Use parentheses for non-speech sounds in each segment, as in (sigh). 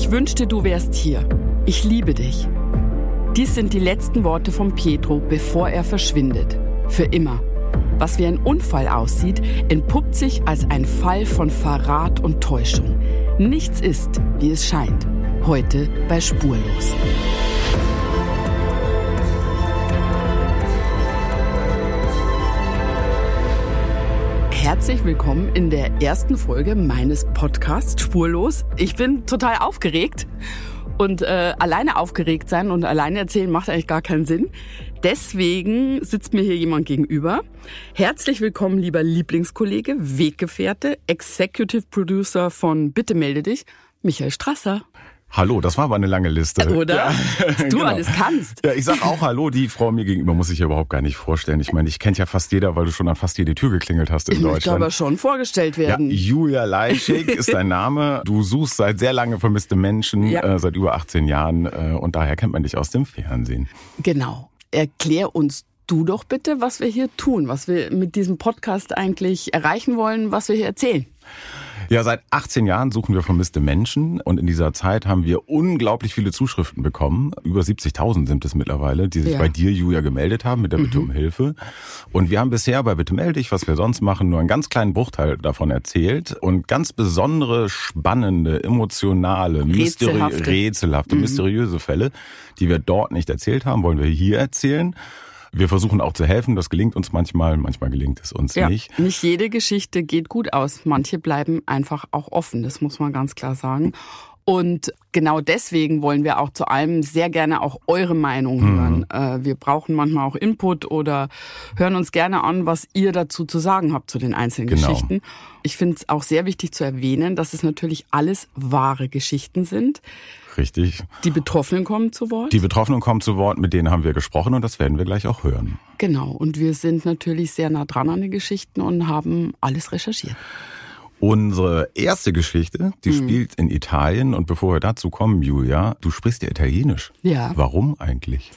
Ich wünschte, du wärst hier. Ich liebe dich. Dies sind die letzten Worte von Pietro, bevor er verschwindet. Für immer. Was wie ein Unfall aussieht, entpuppt sich als ein Fall von Verrat und Täuschung. Nichts ist, wie es scheint. Heute bei Spurlos. Herzlich willkommen in der ersten Folge meines Podcasts Spurlos. Ich bin total aufgeregt und äh, alleine aufgeregt sein und alleine erzählen macht eigentlich gar keinen Sinn. Deswegen sitzt mir hier jemand gegenüber. Herzlich willkommen, lieber Lieblingskollege, Weggefährte, Executive Producer von Bitte melde dich, Michael Strasser. Hallo, das war aber eine lange Liste. Oder? Ja. Du (laughs) genau. alles kannst. Ja, ich sag auch Hallo, die Frau mir gegenüber muss ich ja überhaupt gar nicht vorstellen. Ich meine, ich kennt ja fast jeder, weil du schon an fast jede Tür geklingelt hast in ich Deutschland. Ich aber schon vorgestellt werden. Ja, Julia Leischig (laughs) ist dein Name. Du suchst seit sehr lange vermisste Menschen, ja. äh, seit über 18 Jahren äh, und daher kennt man dich aus dem Fernsehen. Genau. Erklär uns du doch bitte, was wir hier tun, was wir mit diesem Podcast eigentlich erreichen wollen, was wir hier erzählen. Ja, seit 18 Jahren suchen wir vermisste Menschen und in dieser Zeit haben wir unglaublich viele Zuschriften bekommen. Über 70.000 sind es mittlerweile, die sich ja. bei dir, Julia, gemeldet haben mit der Bitte mhm. um Hilfe. Und wir haben bisher bei Bitte melde dich, was wir sonst machen, nur einen ganz kleinen Bruchteil davon erzählt und ganz besondere, spannende, emotionale, rätselhafte, mysteri rätselhafte mhm. mysteriöse Fälle, die wir dort nicht erzählt haben, wollen wir hier erzählen. Wir versuchen auch zu helfen. Das gelingt uns manchmal, manchmal gelingt es uns ja, nicht. Nicht jede Geschichte geht gut aus. Manche bleiben einfach auch offen. Das muss man ganz klar sagen. Und genau deswegen wollen wir auch zu allem sehr gerne auch eure Meinung mhm. hören. Mhm. Wir brauchen manchmal auch Input oder hören uns gerne an, was ihr dazu zu sagen habt zu den einzelnen genau. Geschichten. Ich finde es auch sehr wichtig zu erwähnen, dass es natürlich alles wahre Geschichten sind. Richtig. Die Betroffenen kommen zu Wort? Die Betroffenen kommen zu Wort, mit denen haben wir gesprochen und das werden wir gleich auch hören. Genau, und wir sind natürlich sehr nah dran an den Geschichten und haben alles recherchiert. Unsere erste Geschichte, die mhm. spielt in Italien und bevor wir dazu kommen, Julia, du sprichst ja Italienisch. Ja. Warum eigentlich?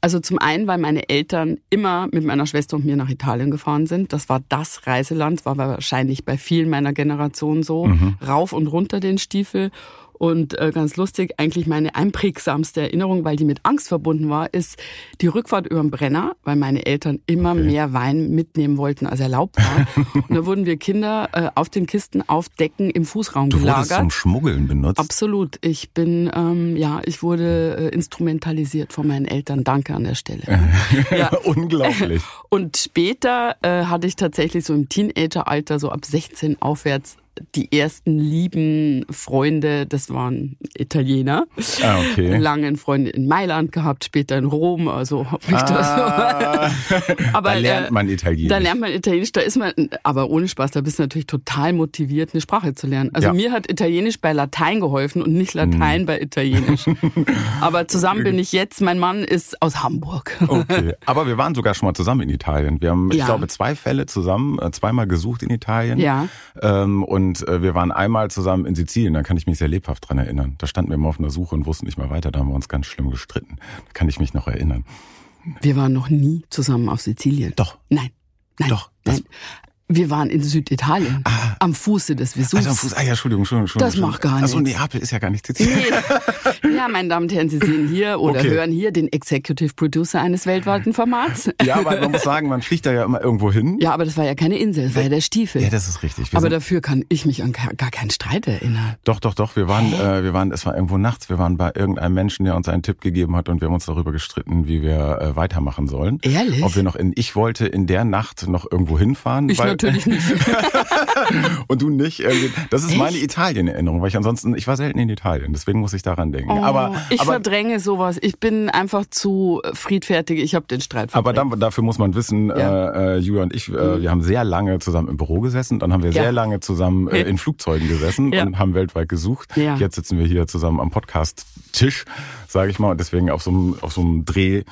Also zum einen, weil meine Eltern immer mit meiner Schwester und mir nach Italien gefahren sind. Das war das Reiseland, war wahrscheinlich bei vielen meiner Generation so. Mhm. Rauf und runter den Stiefel. Und äh, ganz lustig, eigentlich meine einprägsamste Erinnerung, weil die mit Angst verbunden war, ist die Rückfahrt über den Brenner, weil meine Eltern immer okay. mehr Wein mitnehmen wollten, als erlaubt war. (laughs) und da wurden wir Kinder äh, auf den Kisten auf Decken im Fußraum du gelagert. Du wurdest zum Schmuggeln benutzt? Absolut. Ich bin, ähm, ja, ich wurde äh, instrumentalisiert von meinen Eltern. Danke an der Stelle. (laughs) ja. Unglaublich. Und später äh, hatte ich tatsächlich so im Teenageralter, so ab 16 aufwärts, die ersten lieben Freunde, das waren Italiener. Ah, okay. Lange Freunde in Mailand gehabt, später in Rom, also hab ich ah, das. (laughs) aber da lernt man Italienisch. Da lernt man Italienisch, da ist man, aber ohne Spaß, da bist du natürlich total motiviert, eine Sprache zu lernen. Also ja. mir hat Italienisch bei Latein geholfen und nicht Latein hm. bei Italienisch. (laughs) aber zusammen bin ich jetzt, mein Mann ist aus Hamburg. okay, (laughs) aber wir waren sogar schon mal zusammen in Italien. Wir haben, ja. ich glaube, zwei Fälle zusammen, äh, zweimal gesucht in Italien. Ja. Ähm, und und äh, wir waren einmal zusammen in Sizilien, da kann ich mich sehr lebhaft dran erinnern. Da standen wir immer auf einer Suche und wussten nicht mehr weiter, da haben wir uns ganz schlimm gestritten. Da kann ich mich noch erinnern. Wir waren noch nie zusammen auf Sizilien. Doch. Nein. Nein. Doch. Nein. Wir waren in Süditalien, ah, am Fuße des Vesuvs. Also am Fuß, ah ja, Entschuldigung, Entschuldigung. Entschuldigung das macht gar nichts. Also Neapel ist ja gar nicht Sizilien. Nee. (laughs) Ja, meine Damen und Herren, Sie sehen hier oder okay. hören hier den Executive Producer eines weltweiten Formats. Ja, aber man muss sagen, man fliegt da ja immer irgendwo hin. Ja, aber das war ja keine Insel, das war ja der Stiefel. Ja, das ist richtig. Wir aber dafür kann ich mich an gar keinen Streit erinnern. Doch, doch, doch. Wir waren, äh, wir waren, es war irgendwo nachts. Wir waren bei irgendeinem Menschen, der uns einen Tipp gegeben hat und wir haben uns darüber gestritten, wie wir äh, weitermachen sollen. Ehrlich? Ob wir noch in, ich wollte in der Nacht noch irgendwo hinfahren. Ich weil, natürlich nicht. (laughs) und du nicht. Das ist Echt? meine Italien-Erinnerung, weil ich ansonsten, ich war selten in Italien, deswegen muss ich daran denken. Oh, aber ich aber, verdränge sowas. Ich bin einfach zu friedfertig. Ich habe den Streit. Aber dann, dafür muss man wissen, ja. äh, äh Julia und ich, äh, mhm. wir haben sehr lange zusammen im Büro gesessen, dann haben wir ja. sehr lange zusammen äh, in Flugzeugen gesessen ja. und haben weltweit gesucht. Jetzt sitzen wir hier zusammen am Podcast-Tisch, sage ich mal, und deswegen auf so einem auf so einem Dreh.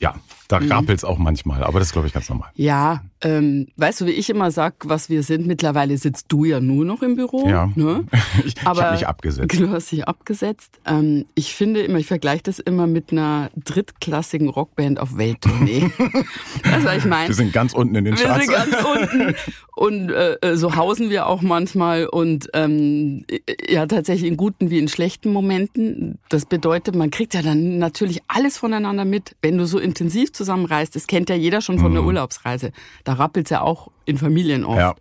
Ja, Da mhm. rappelt's auch manchmal, aber das ist, glaube ich, ganz normal. Ja, ähm, weißt du, wie ich immer sag, was wir sind? Mittlerweile sitzt du ja nur noch im Büro. Ja. Ne? (laughs) ich ich habe mich abgesetzt. (laughs) Du hast dich abgesetzt. Ähm, ich finde immer, ich vergleiche das immer mit einer drittklassigen Rockband auf Welttournee. (laughs) weißt du, was ich meine? Wir sind ganz unten in den Charts. Wir sind ganz unten. Und äh, äh, so hausen wir auch manchmal und ähm, ja, tatsächlich in guten wie in schlechten Momenten. Das bedeutet, man kriegt ja dann natürlich alles voneinander mit. Wenn du so intensiv zusammenreist, das kennt ja jeder schon von mhm. der Urlaubsreise. Da rappelt's ja auch in Familien oft. Ja.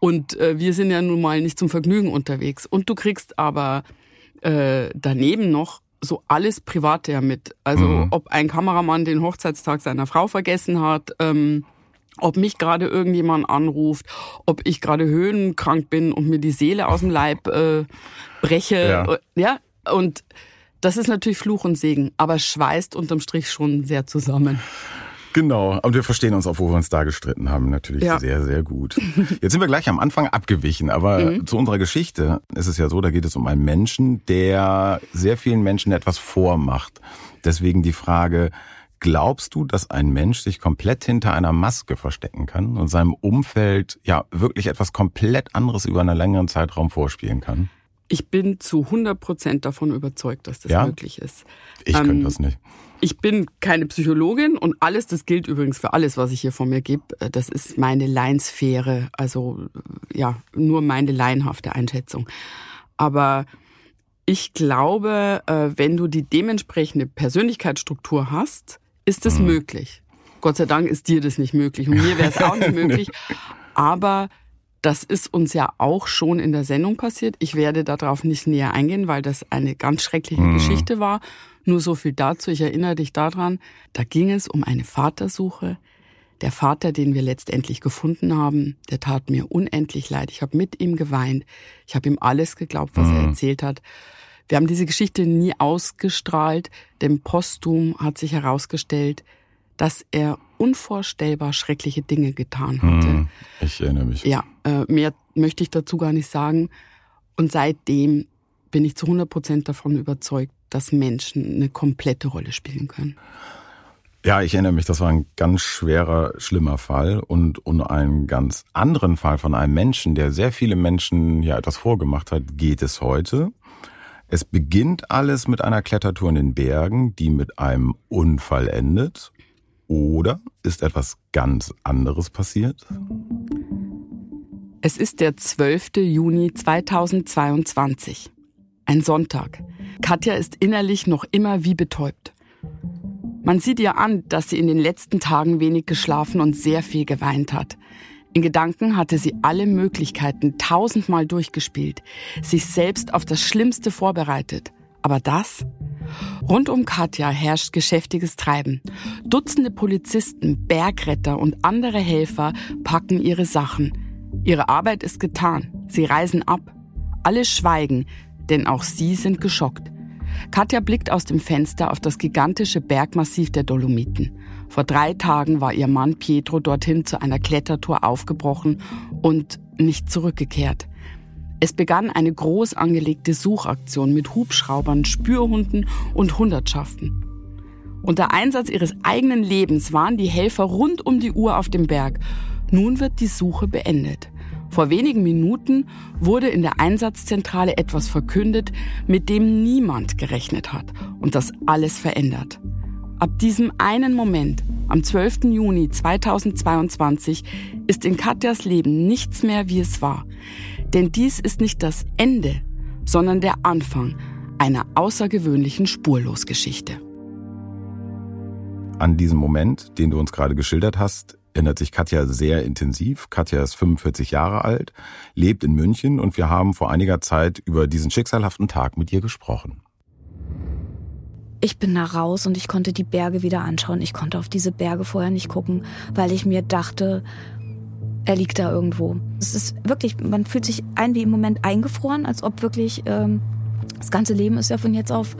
Und äh, wir sind ja nun mal nicht zum Vergnügen unterwegs. Und du kriegst aber äh, daneben noch so alles Private ja mit. Also mhm. ob ein Kameramann den Hochzeitstag seiner Frau vergessen hat, ähm, ob mich gerade irgendjemand anruft, ob ich gerade höhenkrank bin und mir die Seele aus dem Leib äh, breche. Ja. ja, und das ist natürlich Fluch und Segen, aber schweißt unterm Strich schon sehr zusammen. Genau, und wir verstehen uns auch, wo wir uns da gestritten haben, natürlich ja. sehr, sehr gut. Jetzt sind wir gleich am Anfang abgewichen, aber mhm. zu unserer Geschichte ist es ja so, da geht es um einen Menschen, der sehr vielen Menschen etwas vormacht. Deswegen die Frage, glaubst du, dass ein Mensch sich komplett hinter einer Maske verstecken kann und seinem Umfeld ja wirklich etwas komplett anderes über einen längeren Zeitraum vorspielen kann? Ich bin zu 100 Prozent davon überzeugt, dass das ja? möglich ist. Ich ähm, könnte das nicht. Ich bin keine Psychologin und alles, das gilt übrigens für alles, was ich hier von mir gebe. Äh, das ist meine Laiensphäre, also ja, nur meine laienhafte Einschätzung. Aber ich glaube, äh, wenn du die dementsprechende Persönlichkeitsstruktur hast, ist es mhm. möglich. Gott sei Dank ist dir das nicht möglich und mir wäre es auch nicht (laughs) möglich. Aber das ist uns ja auch schon in der Sendung passiert. Ich werde darauf nicht näher eingehen, weil das eine ganz schreckliche mhm. Geschichte war. Nur so viel dazu. Ich erinnere dich daran. Da ging es um eine Vatersuche. Der Vater, den wir letztendlich gefunden haben, der tat mir unendlich leid. Ich habe mit ihm geweint. Ich habe ihm alles geglaubt, was mhm. er erzählt hat. Wir haben diese Geschichte nie ausgestrahlt, denn postum hat sich herausgestellt, dass er unvorstellbar schreckliche Dinge getan hatte. Hm, ich erinnere mich. Ja, äh, mehr möchte ich dazu gar nicht sagen. Und seitdem bin ich zu 100 Prozent davon überzeugt, dass Menschen eine komplette Rolle spielen können. Ja, ich erinnere mich, das war ein ganz schwerer, schlimmer Fall und um einen ganz anderen Fall von einem Menschen, der sehr viele Menschen ja etwas vorgemacht hat, geht es heute. Es beginnt alles mit einer Klettertour in den Bergen, die mit einem Unfall endet oder ist etwas ganz anderes passiert? Es ist der 12. Juni 2022. Ein Sonntag. Katja ist innerlich noch immer wie betäubt. Man sieht ihr an, dass sie in den letzten Tagen wenig geschlafen und sehr viel geweint hat. In Gedanken hatte sie alle Möglichkeiten tausendmal durchgespielt, sich selbst auf das Schlimmste vorbereitet. Aber das Rund um Katja herrscht geschäftiges Treiben. Dutzende Polizisten, Bergretter und andere Helfer packen ihre Sachen. Ihre Arbeit ist getan. Sie reisen ab. Alle schweigen, denn auch sie sind geschockt. Katja blickt aus dem Fenster auf das gigantische Bergmassiv der Dolomiten. Vor drei Tagen war ihr Mann Pietro dorthin zu einer Klettertour aufgebrochen und nicht zurückgekehrt. Es begann eine groß angelegte Suchaktion mit Hubschraubern, Spürhunden und Hundertschaften. Unter Einsatz ihres eigenen Lebens waren die Helfer rund um die Uhr auf dem Berg. Nun wird die Suche beendet. Vor wenigen Minuten wurde in der Einsatzzentrale etwas verkündet, mit dem niemand gerechnet hat und das alles verändert. Ab diesem einen Moment, am 12. Juni 2022, ist in Katjas Leben nichts mehr, wie es war. Denn dies ist nicht das Ende, sondern der Anfang einer außergewöhnlichen Spurlosgeschichte. An diesen Moment, den du uns gerade geschildert hast, erinnert sich Katja sehr intensiv. Katja ist 45 Jahre alt, lebt in München und wir haben vor einiger Zeit über diesen schicksalhaften Tag mit ihr gesprochen. Ich bin da raus und ich konnte die Berge wieder anschauen. Ich konnte auf diese Berge vorher nicht gucken, weil ich mir dachte, er liegt da irgendwo. Es ist wirklich, man fühlt sich ein wie im Moment eingefroren, als ob wirklich ähm, das ganze Leben ist ja von jetzt auf,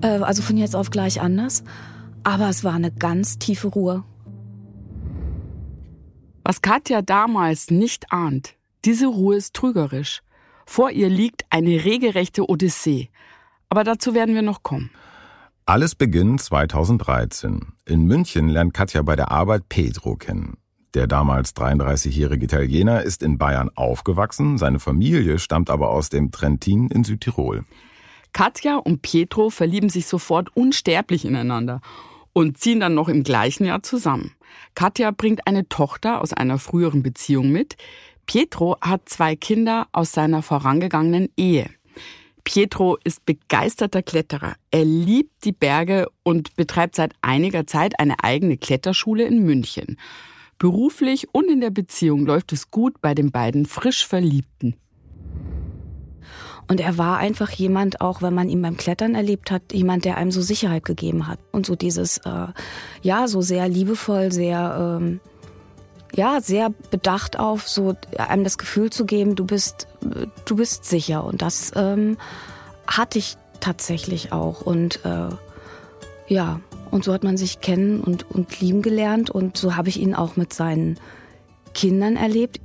äh, also von jetzt auf gleich anders. Aber es war eine ganz tiefe Ruhe. Was Katja damals nicht ahnt, diese Ruhe ist trügerisch. Vor ihr liegt eine regelrechte Odyssee. Aber dazu werden wir noch kommen. Alles beginnt 2013. In München lernt Katja bei der Arbeit Pedro kennen. Der damals 33-jährige Italiener ist in Bayern aufgewachsen, seine Familie stammt aber aus dem Trentin in Südtirol. Katja und Pietro verlieben sich sofort unsterblich ineinander und ziehen dann noch im gleichen Jahr zusammen. Katja bringt eine Tochter aus einer früheren Beziehung mit. Pietro hat zwei Kinder aus seiner vorangegangenen Ehe. Pietro ist begeisterter Kletterer. Er liebt die Berge und betreibt seit einiger Zeit eine eigene Kletterschule in München. Beruflich und in der Beziehung läuft es gut bei den beiden frisch Verliebten. Und er war einfach jemand, auch wenn man ihn beim Klettern erlebt hat, jemand, der einem so Sicherheit gegeben hat. Und so dieses, äh, ja, so sehr liebevoll, sehr, ähm, ja, sehr bedacht auf, so einem das Gefühl zu geben, du bist, du bist sicher. Und das ähm, hatte ich tatsächlich auch. Und äh, ja, und so hat man sich kennen und, und lieben gelernt. Und so habe ich ihn auch mit seinen Kindern erlebt.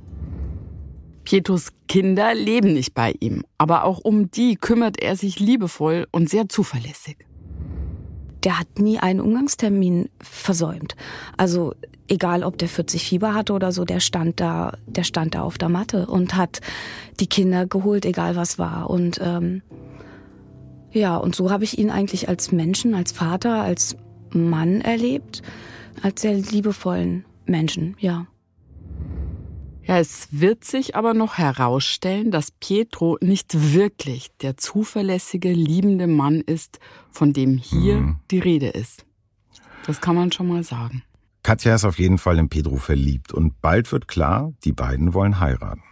Pietros Kinder leben nicht bei ihm, aber auch um die kümmert er sich liebevoll und sehr zuverlässig. Der hat nie einen Umgangstermin versäumt. Also egal, ob der 40 Fieber hatte oder so, der stand da, der stand da auf der Matte und hat die Kinder geholt, egal was war. Und ähm, ja, und so habe ich ihn eigentlich als Menschen, als Vater, als Mann erlebt, als sehr liebevollen Menschen, ja. Ja, es wird sich aber noch herausstellen, dass Pietro nicht wirklich der zuverlässige, liebende Mann ist, von dem hier mhm. die Rede ist. Das kann man schon mal sagen. Katja ist auf jeden Fall in Pedro verliebt und bald wird klar, die beiden wollen heiraten.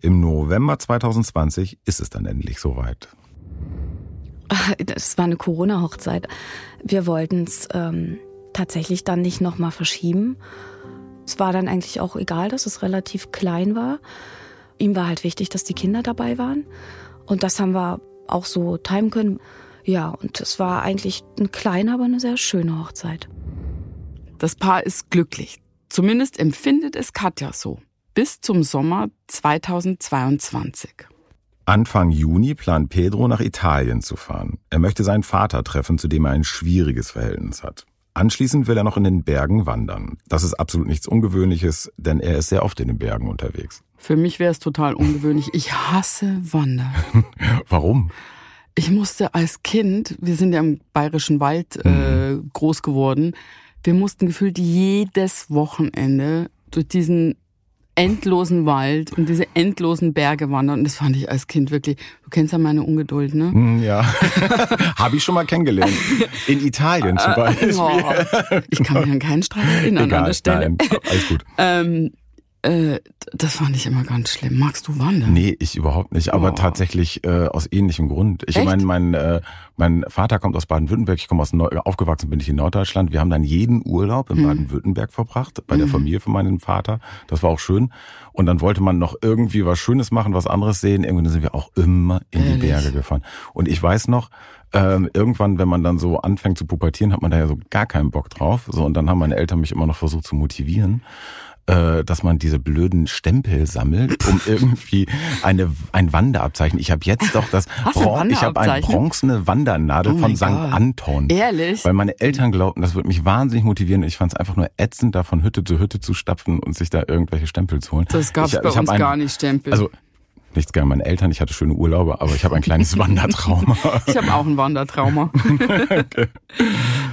Im November 2020 ist es dann endlich soweit. Das war eine Corona-Hochzeit. Wir wollten es ähm, tatsächlich dann nicht nochmal verschieben. Es war dann eigentlich auch egal, dass es relativ klein war. Ihm war halt wichtig, dass die Kinder dabei waren. Und das haben wir auch so timen können. Ja, und es war eigentlich eine kleine, aber eine sehr schöne Hochzeit. Das Paar ist glücklich. Zumindest empfindet es Katja so. Bis zum Sommer 2022. Anfang Juni plant Pedro nach Italien zu fahren. Er möchte seinen Vater treffen, zu dem er ein schwieriges Verhältnis hat. Anschließend will er noch in den Bergen wandern. Das ist absolut nichts Ungewöhnliches, denn er ist sehr oft in den Bergen unterwegs. Für mich wäre es total ungewöhnlich. Ich hasse Wandern. (laughs) Warum? Ich musste als Kind, wir sind ja im bayerischen Wald äh, mhm. groß geworden, wir mussten gefühlt jedes Wochenende durch diesen endlosen Wald und diese endlosen Berge wandern. Und das fand ich als Kind wirklich. Du kennst ja meine Ungeduld, ne? Hm, ja. (laughs) Habe ich schon mal kennengelernt. In Italien zum äh, Beispiel. Oh, ich kann mich an keinen Streit erinnern Egal, an der Stelle. Nein, alles gut. ähm, äh, das fand ich immer ganz schlimm. Magst du wandern? Nee, ich überhaupt nicht, aber oh. tatsächlich äh, aus ähnlichem Grund. Ich meine, mein, äh, mein Vater kommt aus Baden-Württemberg, ich komme aus Neu aufgewachsen bin ich in Norddeutschland. Wir haben dann jeden Urlaub in hm. Baden-Württemberg verbracht, bei der hm. Familie von meinem Vater. Das war auch schön. Und dann wollte man noch irgendwie was Schönes machen, was anderes sehen. Irgendwann sind wir auch immer in Ehrlich? die Berge gefahren. Und ich weiß noch, ähm, irgendwann, wenn man dann so anfängt zu pubertieren, hat man da ja so gar keinen Bock drauf. So und dann haben meine Eltern mich immer noch versucht zu motivieren äh, dass man diese blöden Stempel sammelt, um (laughs) irgendwie eine ein Wanderabzeichen. Ich habe jetzt doch das Bron ich habe eine bronzene Wandernadel oh von St. Anton. Ehrlich? Weil meine Eltern glaubten, das würde mich wahnsinnig motivieren. Ich fand es einfach nur ätzend, da von Hütte zu Hütte zu stapfen und sich da irgendwelche Stempel zu holen. Das gab es bei ich uns ein, gar nicht Stempel. Also nichts gegen meine Eltern, ich hatte schöne Urlaube, aber ich habe ein kleines (laughs) Wandertrauma. ich habe auch ein Wandertrauma. (laughs) okay.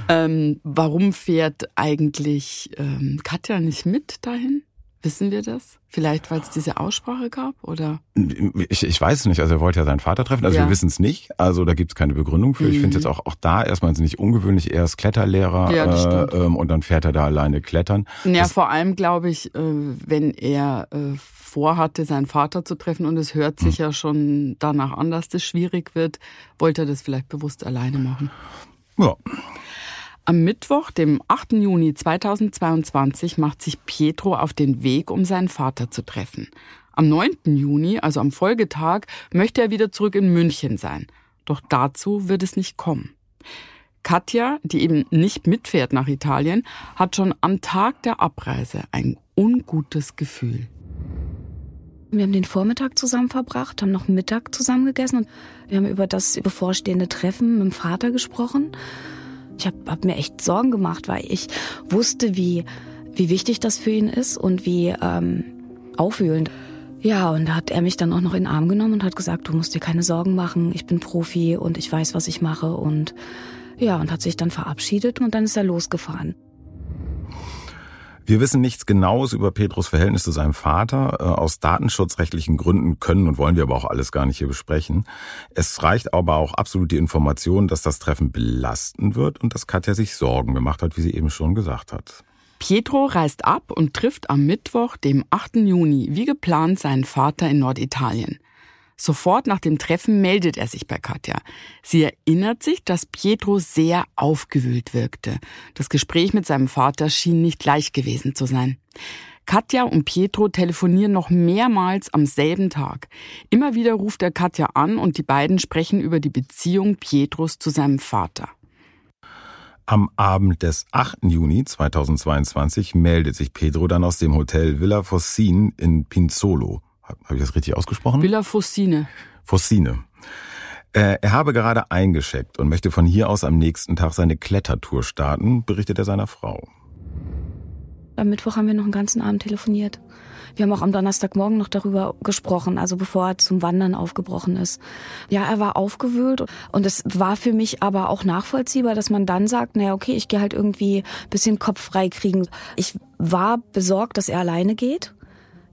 ähm, warum fährt eigentlich ähm, Katja nicht mit dahin? Wissen wir das? Vielleicht, weil es diese Aussprache gab, oder? Ich, ich weiß es nicht. Also er wollte ja seinen Vater treffen. Also ja. wir wissen es nicht. Also da gibt es keine Begründung für. Mhm. Ich finde jetzt auch, auch da erstmal nicht ungewöhnlich. Er ist Kletterlehrer ja, äh, ähm, und dann fährt er da alleine klettern. Ja, das vor allem glaube ich, äh, wenn er äh, vorhatte, seinen Vater zu treffen und es hört sich mhm. ja schon danach an, dass das schwierig wird, wollte er das vielleicht bewusst alleine machen. Ja. Am Mittwoch, dem 8. Juni 2022, macht sich Pietro auf den Weg, um seinen Vater zu treffen. Am 9. Juni, also am Folgetag, möchte er wieder zurück in München sein. Doch dazu wird es nicht kommen. Katja, die eben nicht mitfährt nach Italien, hat schon am Tag der Abreise ein ungutes Gefühl. Wir haben den Vormittag zusammen verbracht, haben noch Mittag zusammen gegessen und wir haben über das bevorstehende Treffen mit dem Vater gesprochen. Ich habe hab mir echt Sorgen gemacht, weil ich wusste, wie, wie wichtig das für ihn ist und wie ähm, aufwühlend. Ja, und da hat er mich dann auch noch in den Arm genommen und hat gesagt, du musst dir keine Sorgen machen, ich bin Profi und ich weiß, was ich mache. Und ja, und hat sich dann verabschiedet und dann ist er losgefahren. Wir wissen nichts Genaues über Petros Verhältnis zu seinem Vater. Äh, aus datenschutzrechtlichen Gründen können und wollen wir aber auch alles gar nicht hier besprechen. Es reicht aber auch absolut die Information, dass das Treffen belastend wird und dass Katja sich Sorgen gemacht hat, wie sie eben schon gesagt hat. Pietro reist ab und trifft am Mittwoch, dem 8. Juni, wie geplant seinen Vater in Norditalien. Sofort nach dem Treffen meldet er sich bei Katja. Sie erinnert sich, dass Pietro sehr aufgewühlt wirkte. Das Gespräch mit seinem Vater schien nicht leicht gewesen zu sein. Katja und Pietro telefonieren noch mehrmals am selben Tag. Immer wieder ruft er Katja an und die beiden sprechen über die Beziehung Pietros zu seinem Vater. Am Abend des 8. Juni 2022 meldet sich Pedro dann aus dem Hotel Villa Fossin in Pinzolo. Habe ich das richtig ausgesprochen? Villa Fossine. Fossine. Äh, er habe gerade eingeschickt und möchte von hier aus am nächsten Tag seine Klettertour starten, berichtet er seiner Frau. Am Mittwoch haben wir noch einen ganzen Abend telefoniert. Wir haben auch am Donnerstagmorgen noch darüber gesprochen, also bevor er zum Wandern aufgebrochen ist. Ja, er war aufgewühlt und es war für mich aber auch nachvollziehbar, dass man dann sagt, naja, okay, ich gehe halt irgendwie bisschen Kopf frei kriegen. Ich war besorgt, dass er alleine geht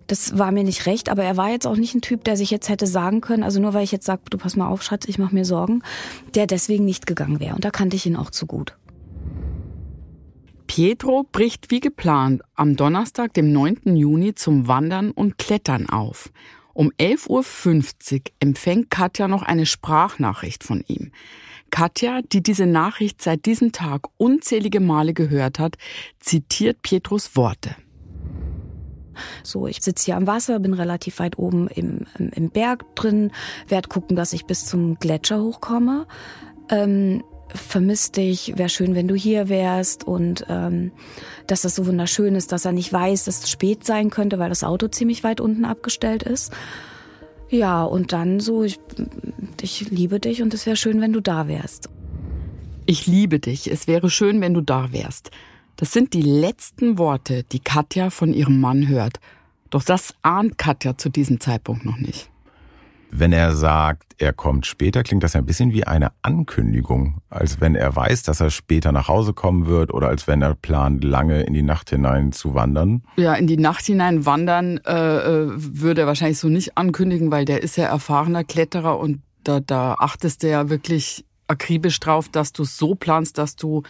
das war mir nicht recht, aber er war jetzt auch nicht ein Typ, der sich jetzt hätte sagen können, also nur weil ich jetzt sage, du pass mal auf, Schatz, ich mache mir Sorgen, der deswegen nicht gegangen wäre. Und da kannte ich ihn auch zu gut. Pietro bricht wie geplant am Donnerstag, dem 9. Juni zum Wandern und Klettern auf. Um 11.50 Uhr empfängt Katja noch eine Sprachnachricht von ihm. Katja, die diese Nachricht seit diesem Tag unzählige Male gehört hat, zitiert Pietros Worte. So, ich sitze hier am Wasser, bin relativ weit oben im, im, im Berg drin, werde gucken, dass ich bis zum Gletscher hochkomme. Ähm, vermiss dich, wäre schön, wenn du hier wärst und ähm, dass das so wunderschön ist, dass er nicht weiß, dass es spät sein könnte, weil das Auto ziemlich weit unten abgestellt ist. Ja, und dann so, ich, ich liebe dich und es wäre schön, wenn du da wärst. Ich liebe dich, es wäre schön, wenn du da wärst. Das sind die letzten Worte, die Katja von ihrem Mann hört. Doch das ahnt Katja zu diesem Zeitpunkt noch nicht. Wenn er sagt, er kommt später, klingt das ja ein bisschen wie eine Ankündigung, als wenn er weiß, dass er später nach Hause kommen wird oder als wenn er plant, lange in die Nacht hinein zu wandern. Ja, in die Nacht hinein wandern äh, äh würde er wahrscheinlich so nicht ankündigen, weil der ist ja erfahrener Kletterer und da, da achtest du ja wirklich akribisch drauf, dass du es so planst, dass du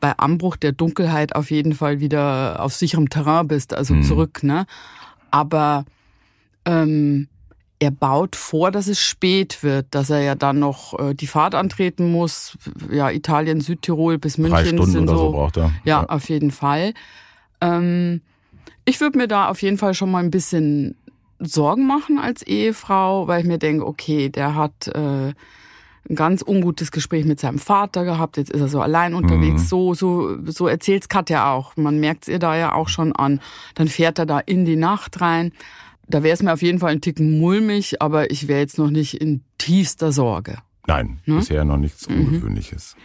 bei Anbruch der Dunkelheit auf jeden Fall wieder auf sicherem Terrain bist, also mhm. zurück. Ne? Aber ähm, er baut vor, dass es spät wird, dass er ja dann noch äh, die Fahrt antreten muss. Ja, Italien, Südtirol bis München. Drei Stunden sind oder so, so braucht er. Ja, ja. auf jeden Fall. Ähm, ich würde mir da auf jeden Fall schon mal ein bisschen Sorgen machen als Ehefrau, weil ich mir denke, okay, der hat äh, ein ganz ungutes Gespräch mit seinem Vater gehabt, jetzt ist er so allein unterwegs, mhm. so, so, so erzählt's Katja auch. Man merkt's ihr da ja auch schon an. Dann fährt er da in die Nacht rein. Da wäre es mir auf jeden Fall ein Ticken mulmig, aber ich wäre jetzt noch nicht in tiefster Sorge. Nein, ne? bisher noch nichts mhm. Ungewöhnliches. Mhm.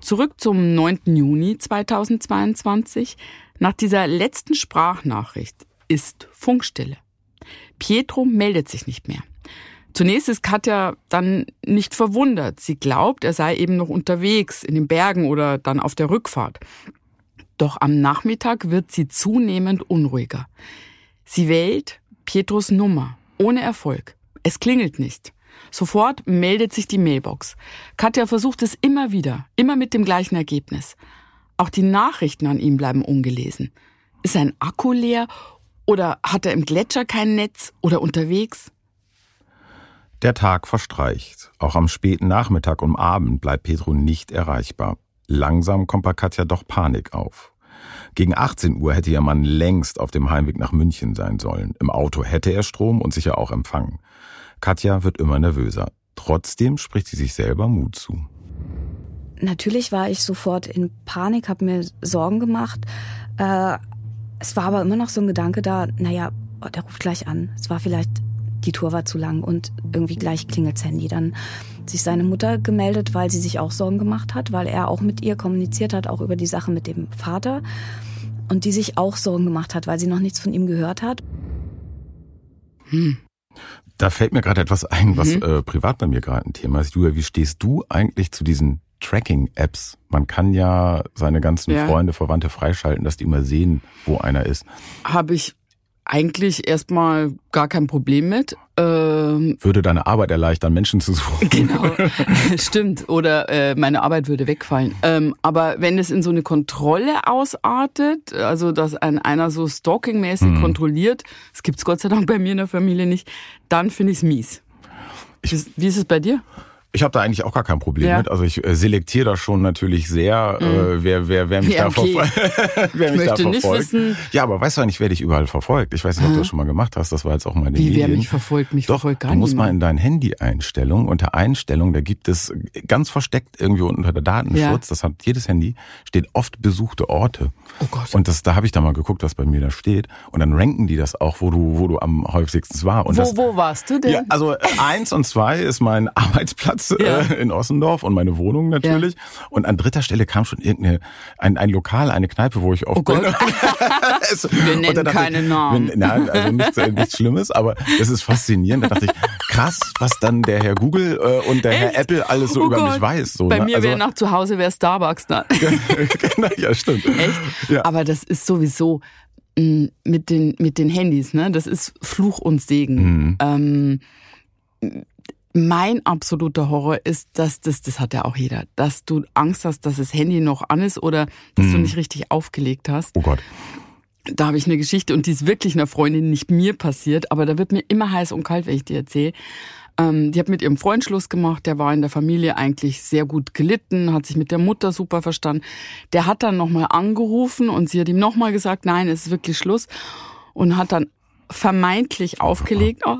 Zurück zum 9. Juni 2022. Nach dieser letzten Sprachnachricht ist Funkstille. Pietro meldet sich nicht mehr. Zunächst ist Katja dann nicht verwundert. Sie glaubt, er sei eben noch unterwegs in den Bergen oder dann auf der Rückfahrt. Doch am Nachmittag wird sie zunehmend unruhiger. Sie wählt Pietros Nummer, ohne Erfolg. Es klingelt nicht. Sofort meldet sich die Mailbox. Katja versucht es immer wieder, immer mit dem gleichen Ergebnis. Auch die Nachrichten an ihm bleiben ungelesen. Ist sein Akku leer oder hat er im Gletscher kein Netz oder unterwegs? Der Tag verstreicht. Auch am späten Nachmittag und Abend bleibt Pedro nicht erreichbar. Langsam kommt bei Katja doch Panik auf. Gegen 18 Uhr hätte ihr Mann längst auf dem Heimweg nach München sein sollen. Im Auto hätte er Strom und sicher auch Empfang. Katja wird immer nervöser. Trotzdem spricht sie sich selber Mut zu. Natürlich war ich sofort in Panik, habe mir Sorgen gemacht. Äh, es war aber immer noch so ein Gedanke da, naja, der ruft gleich an. Es war vielleicht die Tour war zu lang und irgendwie gleich klingelt's Handy. Dann hat sich seine Mutter gemeldet, weil sie sich auch Sorgen gemacht hat, weil er auch mit ihr kommuniziert hat, auch über die Sache mit dem Vater. Und die sich auch Sorgen gemacht hat, weil sie noch nichts von ihm gehört hat. Hm. Da fällt mir gerade etwas ein, was mhm. äh, privat bei mir gerade ein Thema ist. Julia, wie stehst du eigentlich zu diesen Tracking-Apps? Man kann ja seine ganzen ja. Freunde, Verwandte freischalten, dass die immer sehen, wo einer ist. Habe ich eigentlich erstmal gar kein Problem mit. Ähm, würde deine Arbeit erleichtern, Menschen zu suchen. (laughs) Genau, (laughs) stimmt. Oder äh, meine Arbeit würde wegfallen. Ähm, aber wenn es in so eine Kontrolle ausartet, also dass ein, einer so stalkingmäßig mhm. kontrolliert, das gibt's Gott sei Dank bei mir in der Familie nicht, dann finde ich's mies. Ich, wie ist es bei dir? Ich habe da eigentlich auch gar kein Problem ja. mit. Also ich äh, selektiere da schon natürlich sehr, mhm. äh, wer, wer, wer mich ja, okay. da, verfol (laughs) wer mich da verfolgt. Ja, aber weißt du eigentlich, wer dich überall verfolgt? Ich weiß nicht, ob du das schon mal gemacht hast. Das war jetzt auch mal Wie, wer mich verfolgt? Mich Doch, verfolgt gar Du musst niemand. mal in deinen Handy-Einstellungen, unter Einstellungen, da gibt es ganz versteckt irgendwie unter der Datenschutz, ja. das hat jedes Handy, steht oft besuchte Orte. Oh Gott. Und das, da habe ich da mal geguckt, was bei mir da steht. Und dann ranken die das auch, wo du, wo du am häufigsten war. Und wo, das, wo warst du denn? Ja, also eins und zwei ist mein (laughs) Arbeitsplatz ja. äh, in Ossendorf und meine Wohnung natürlich. Ja. Und an dritter Stelle kam schon irgendeine ein, ein Lokal, eine Kneipe, wo ich oft oh bin. (laughs) (laughs) wir nennen keine ich, Namen. Wenn, nein, also nichts, äh, nichts Schlimmes, aber es ist faszinierend. Da dachte ich, krass, was dann der Herr Google äh, und der Echt? Herr Apple alles so oh über Gott. mich weiß. So, Bei ne? mir also, wäre nach zu Hause wäre Starbucks da. (laughs) Genau, ja, stimmt. Echt? Ja. Aber das ist sowieso mm, mit den mit den Handys, ne? Das ist Fluch und Segen. Mhm. Ähm, mein absoluter Horror ist, dass das, das hat ja auch jeder, dass du Angst hast, dass das Handy noch an ist oder dass mhm. du nicht richtig aufgelegt hast. Oh Gott. Da habe ich eine Geschichte und die ist wirklich einer Freundin, nicht mir passiert, aber da wird mir immer heiß und kalt, wenn ich die erzähle. Ähm, die hat mit ihrem Freund Schluss gemacht, der war in der Familie eigentlich sehr gut gelitten, hat sich mit der Mutter super verstanden. Der hat dann nochmal angerufen und sie hat ihm nochmal gesagt, nein, es ist wirklich Schluss und hat dann vermeintlich aufgelegt oh, (laughs)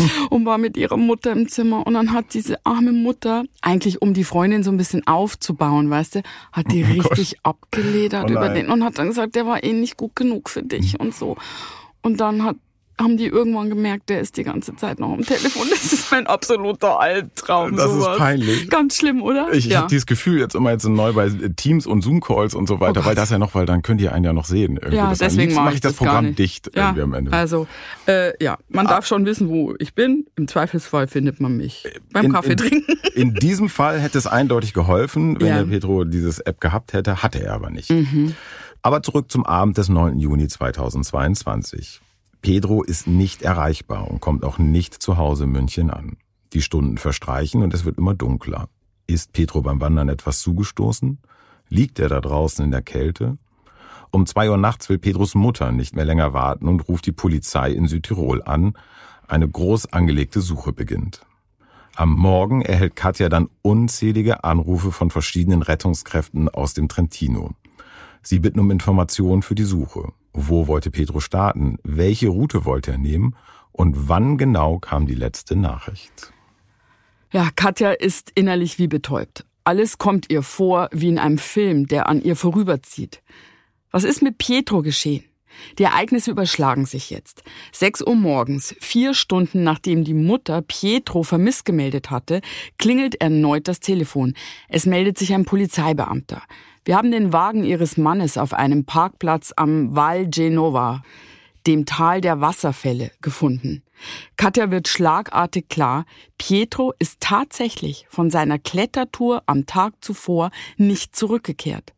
(laughs) und war mit ihrer Mutter im Zimmer. Und dann hat diese arme Mutter, eigentlich um die Freundin so ein bisschen aufzubauen, weißt du, hat die oh richtig Gott. abgeledert oh über den und hat dann gesagt, der war eh nicht gut genug für dich und so. Und dann hat haben die irgendwann gemerkt, der ist die ganze Zeit noch am Telefon. Das ist mein absoluter Albtraum. Das sowas. ist peinlich. Ganz schlimm, oder? Ich, ja. habe dieses Gefühl jetzt immer jetzt neu bei Teams und Zoom-Calls und so weiter, oh weil das ja noch, weil dann könnt ihr einen ja noch sehen. Irgendwie. Ja, das deswegen mache ich das, das Programm dicht ja, irgendwie am Ende. Also äh, ja, man ah. darf schon wissen, wo ich bin. Im Zweifelsfall findet man mich beim in, Kaffee in, trinken. (laughs) In diesem Fall hätte es eindeutig geholfen, wenn ja. der Petro dieses App gehabt hätte, hatte er aber nicht. Mhm. Aber zurück zum Abend des 9. Juni 2022. Pedro ist nicht erreichbar und kommt auch nicht zu Hause in München an. Die Stunden verstreichen und es wird immer dunkler. Ist Pedro beim Wandern etwas zugestoßen? Liegt er da draußen in der Kälte? Um zwei Uhr nachts will Pedros Mutter nicht mehr länger warten und ruft die Polizei in Südtirol an. Eine groß angelegte Suche beginnt. Am Morgen erhält Katja dann unzählige Anrufe von verschiedenen Rettungskräften aus dem Trentino. Sie bitten um Informationen für die Suche. Wo wollte Pedro starten? Welche Route wollte er nehmen? Und wann genau kam die letzte Nachricht? Ja, Katja ist innerlich wie betäubt. Alles kommt ihr vor wie in einem Film, der an ihr vorüberzieht. Was ist mit Pietro geschehen? Die Ereignisse überschlagen sich jetzt. Sechs Uhr morgens, vier Stunden nachdem die Mutter Pietro vermisst gemeldet hatte, klingelt erneut das Telefon. Es meldet sich ein Polizeibeamter. Wir haben den Wagen ihres Mannes auf einem Parkplatz am Val Genova, dem Tal der Wasserfälle, gefunden. Katja wird schlagartig klar, Pietro ist tatsächlich von seiner Klettertour am Tag zuvor nicht zurückgekehrt.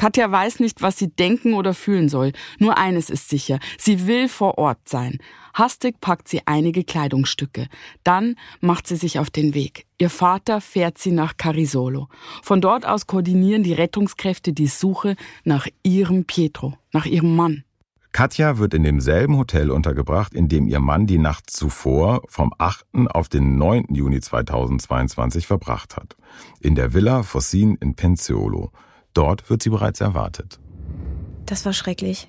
Katja weiß nicht, was sie denken oder fühlen soll. Nur eines ist sicher. Sie will vor Ort sein. Hastig packt sie einige Kleidungsstücke. Dann macht sie sich auf den Weg. Ihr Vater fährt sie nach Carisolo. Von dort aus koordinieren die Rettungskräfte die Suche nach ihrem Pietro, nach ihrem Mann. Katja wird in demselben Hotel untergebracht, in dem ihr Mann die Nacht zuvor vom 8. auf den 9. Juni 2022 verbracht hat. In der Villa Fossin in Penziolo. Dort wird sie bereits erwartet. Das war schrecklich.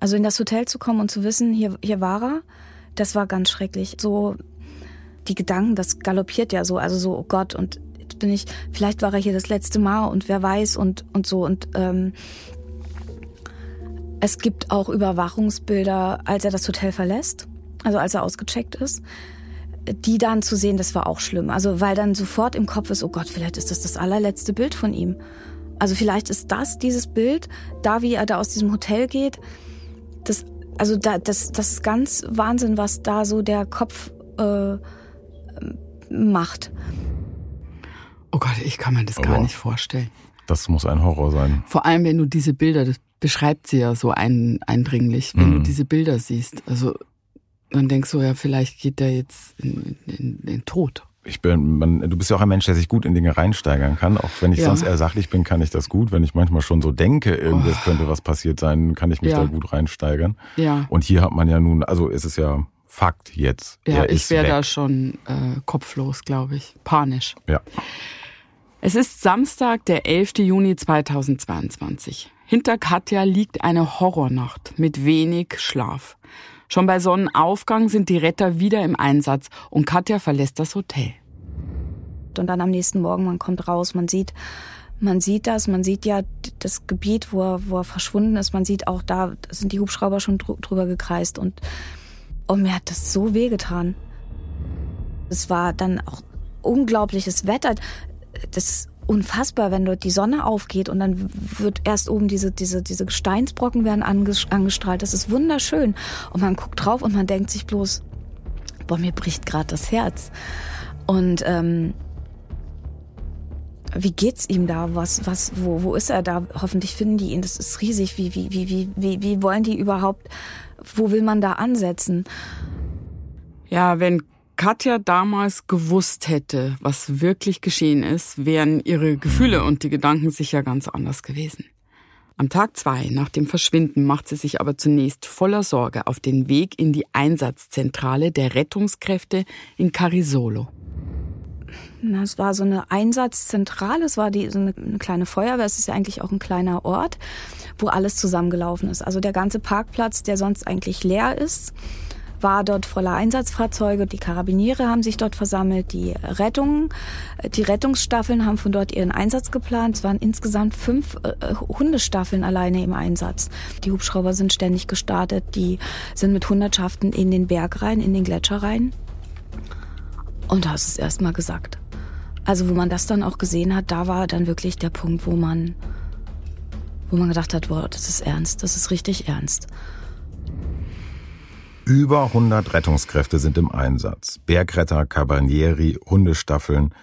Also in das Hotel zu kommen und zu wissen, hier, hier war er, das war ganz schrecklich. So die Gedanken, das galoppiert ja so, also so, oh Gott, und jetzt bin ich, vielleicht war er hier das letzte Mal und wer weiß und, und so. Und ähm, es gibt auch Überwachungsbilder, als er das Hotel verlässt. also als er ausgecheckt ist. Die dann zu sehen, das war auch schlimm. Also weil dann sofort im Kopf ist, oh Gott, vielleicht ist das das allerletzte Bild von ihm. Also vielleicht ist das dieses Bild, da wie er da aus diesem Hotel geht, das, also da, das, das ist ganz Wahnsinn, was da so der Kopf äh, macht. Oh Gott, ich kann mir das Aber gar nicht vorstellen. Das muss ein Horror sein. Vor allem, wenn du diese Bilder, das beschreibt sie ja so ein, eindringlich, wenn mhm. du diese Bilder siehst. Also dann denkst du ja, vielleicht geht der jetzt in, in, in den Tod. Ich bin, man, du bist ja auch ein Mensch, der sich gut in Dinge reinsteigern kann. Auch wenn ich ja. sonst eher sachlich bin, kann ich das gut. Wenn ich manchmal schon so denke, irgendwas oh. könnte was passiert sein, kann ich mich ja. da gut reinsteigern. Ja. Und hier hat man ja nun, also ist es ja Fakt jetzt. Ja, ich wäre da schon äh, kopflos, glaube ich. Panisch. Ja. Es ist Samstag, der 11. Juni 2022. Hinter Katja liegt eine Horrornacht mit wenig Schlaf. Schon bei Sonnenaufgang sind die Retter wieder im Einsatz und Katja verlässt das Hotel. Und dann am nächsten Morgen, man kommt raus, man sieht, man sieht das, man sieht ja das Gebiet, wo er, wo er verschwunden ist. Man sieht auch da, sind die Hubschrauber schon drüber gekreist und, und mir hat das so wehgetan. Es war dann auch unglaubliches Wetter. Das unfassbar, wenn dort die Sonne aufgeht und dann wird erst oben diese, diese, diese Gesteinsbrocken werden angestrahlt. Das ist wunderschön. Und man guckt drauf und man denkt sich bloß, boah, mir bricht gerade das Herz. Und ähm, wie geht's ihm da? Was, was, wo, wo ist er da? Hoffentlich finden die ihn. Das ist riesig. Wie, wie, wie, wie, wie, wie wollen die überhaupt? Wo will man da ansetzen? Ja, wenn Katja damals gewusst hätte, was wirklich geschehen ist, wären ihre Gefühle und die Gedanken sicher ganz anders gewesen. Am Tag zwei nach dem Verschwinden macht sie sich aber zunächst voller Sorge auf den Weg in die Einsatzzentrale der Rettungskräfte in Carisolo. Es war so eine Einsatzzentrale, es war die, so eine, eine kleine Feuerwehr, es ist ja eigentlich auch ein kleiner Ort, wo alles zusammengelaufen ist. Also der ganze Parkplatz, der sonst eigentlich leer ist, war dort voller Einsatzfahrzeuge. Die Karabiniere haben sich dort versammelt, die Rettung, die Rettungsstaffeln haben von dort ihren Einsatz geplant. Es waren insgesamt fünf äh, Hundestaffeln alleine im Einsatz. Die Hubschrauber sind ständig gestartet, die sind mit Hundertschaften in den Berg rein, in den Gletscher rein. Und da ist es erstmal gesagt. Also wo man das dann auch gesehen hat, da war dann wirklich der Punkt, wo man, wo man gedacht hat, boah, das ist ernst, das ist richtig ernst. Über 100 Rettungskräfte sind im Einsatz. Bergretter, Cabanieri, Hundestaffeln.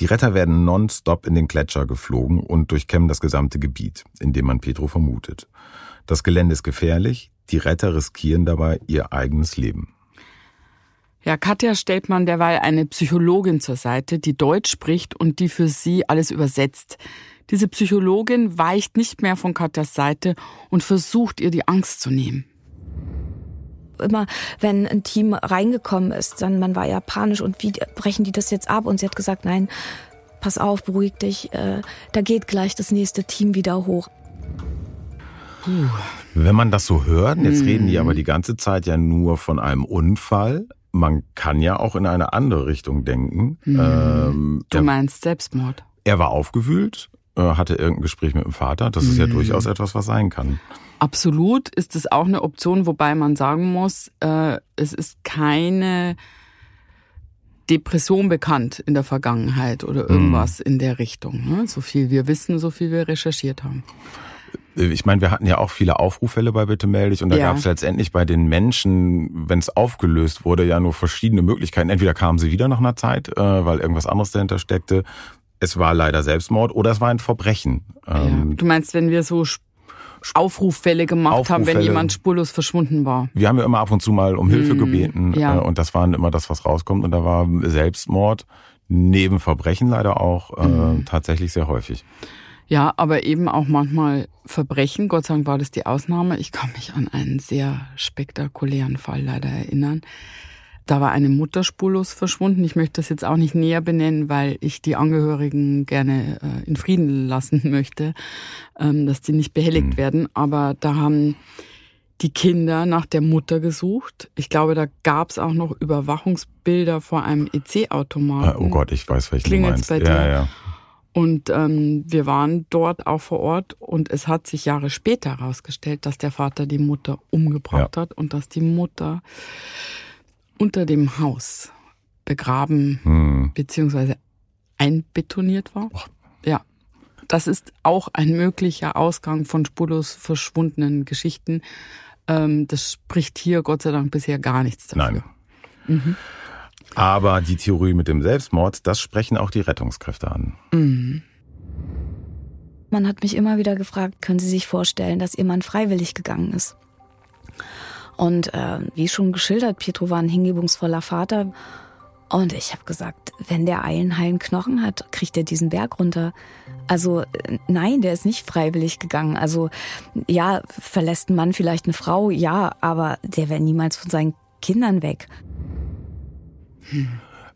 Die Retter werden nonstop in den Gletscher geflogen und durchkämmen das gesamte Gebiet, in dem man Petro vermutet. Das Gelände ist gefährlich. Die Retter riskieren dabei ihr eigenes Leben. Ja, Katja stellt man derweil eine Psychologin zur Seite, die Deutsch spricht und die für sie alles übersetzt. Diese Psychologin weicht nicht mehr von Katjas Seite und versucht ihr die Angst zu nehmen immer, wenn ein Team reingekommen ist, dann man war ja panisch und wie brechen die das jetzt ab? Und sie hat gesagt, nein, pass auf, beruhig dich, äh, da geht gleich das nächste Team wieder hoch. Puh. Wenn man das so hört, jetzt hm. reden die aber die ganze Zeit ja nur von einem Unfall. Man kann ja auch in eine andere Richtung denken. Hm. Ähm, du meinst Selbstmord? Er war aufgewühlt, hatte irgendein Gespräch mit dem Vater. Das ist ja hm. durchaus etwas, was sein kann. Absolut ist es auch eine Option, wobei man sagen muss, äh, es ist keine Depression bekannt in der Vergangenheit oder irgendwas mhm. in der Richtung. Ne? So viel wir wissen, so viel wir recherchiert haben. Ich meine, wir hatten ja auch viele Aufruffälle bei Bitte melde dich und da ja. gab es letztendlich bei den Menschen, wenn es aufgelöst wurde, ja nur verschiedene Möglichkeiten. Entweder kamen sie wieder nach einer Zeit, äh, weil irgendwas anderes dahinter steckte. Es war leider Selbstmord oder es war ein Verbrechen. Ja. Ähm, du meinst, wenn wir so Aufruffälle gemacht Aufruffälle. haben, wenn jemand spurlos verschwunden war. Wir haben ja immer ab und zu mal um Hilfe hm, gebeten ja. Äh, und das war immer das, was rauskommt und da war Selbstmord neben Verbrechen leider auch äh, mhm. tatsächlich sehr häufig. Ja, aber eben auch manchmal Verbrechen. Gott sei Dank war das die Ausnahme. Ich kann mich an einen sehr spektakulären Fall leider erinnern. Da war eine Mutter spurlos verschwunden. Ich möchte das jetzt auch nicht näher benennen, weil ich die Angehörigen gerne äh, in Frieden lassen (laughs) möchte, ähm, dass die nicht behelligt mhm. werden. Aber da haben die Kinder nach der Mutter gesucht. Ich glaube, da gab es auch noch Überwachungsbilder vor einem EC-Automaten. Ah, oh Gott, ich weiß, welchen Klingelt's du meinst. Bei dir? Ja, ja. Und ähm, wir waren dort auch vor Ort und es hat sich Jahre später herausgestellt, dass der Vater die Mutter umgebracht ja. hat und dass die Mutter unter dem Haus begraben hm. bzw. einbetoniert war. Oh. Ja, das ist auch ein möglicher Ausgang von spurlos verschwundenen Geschichten. Ähm, das spricht hier Gott sei Dank bisher gar nichts dafür. Nein. Mhm. Aber die Theorie mit dem Selbstmord, das sprechen auch die Rettungskräfte an. Mhm. Man hat mich immer wieder gefragt, können Sie sich vorstellen, dass Ihr Mann freiwillig gegangen ist? Und äh, wie schon geschildert, Pietro war ein hingebungsvoller Vater. Und ich habe gesagt, wenn der Eilenhallen Knochen hat, kriegt er diesen Berg runter. Also äh, nein, der ist nicht freiwillig gegangen. Also ja, verlässt ein Mann vielleicht eine Frau, ja, aber der wäre niemals von seinen Kindern weg. Hm.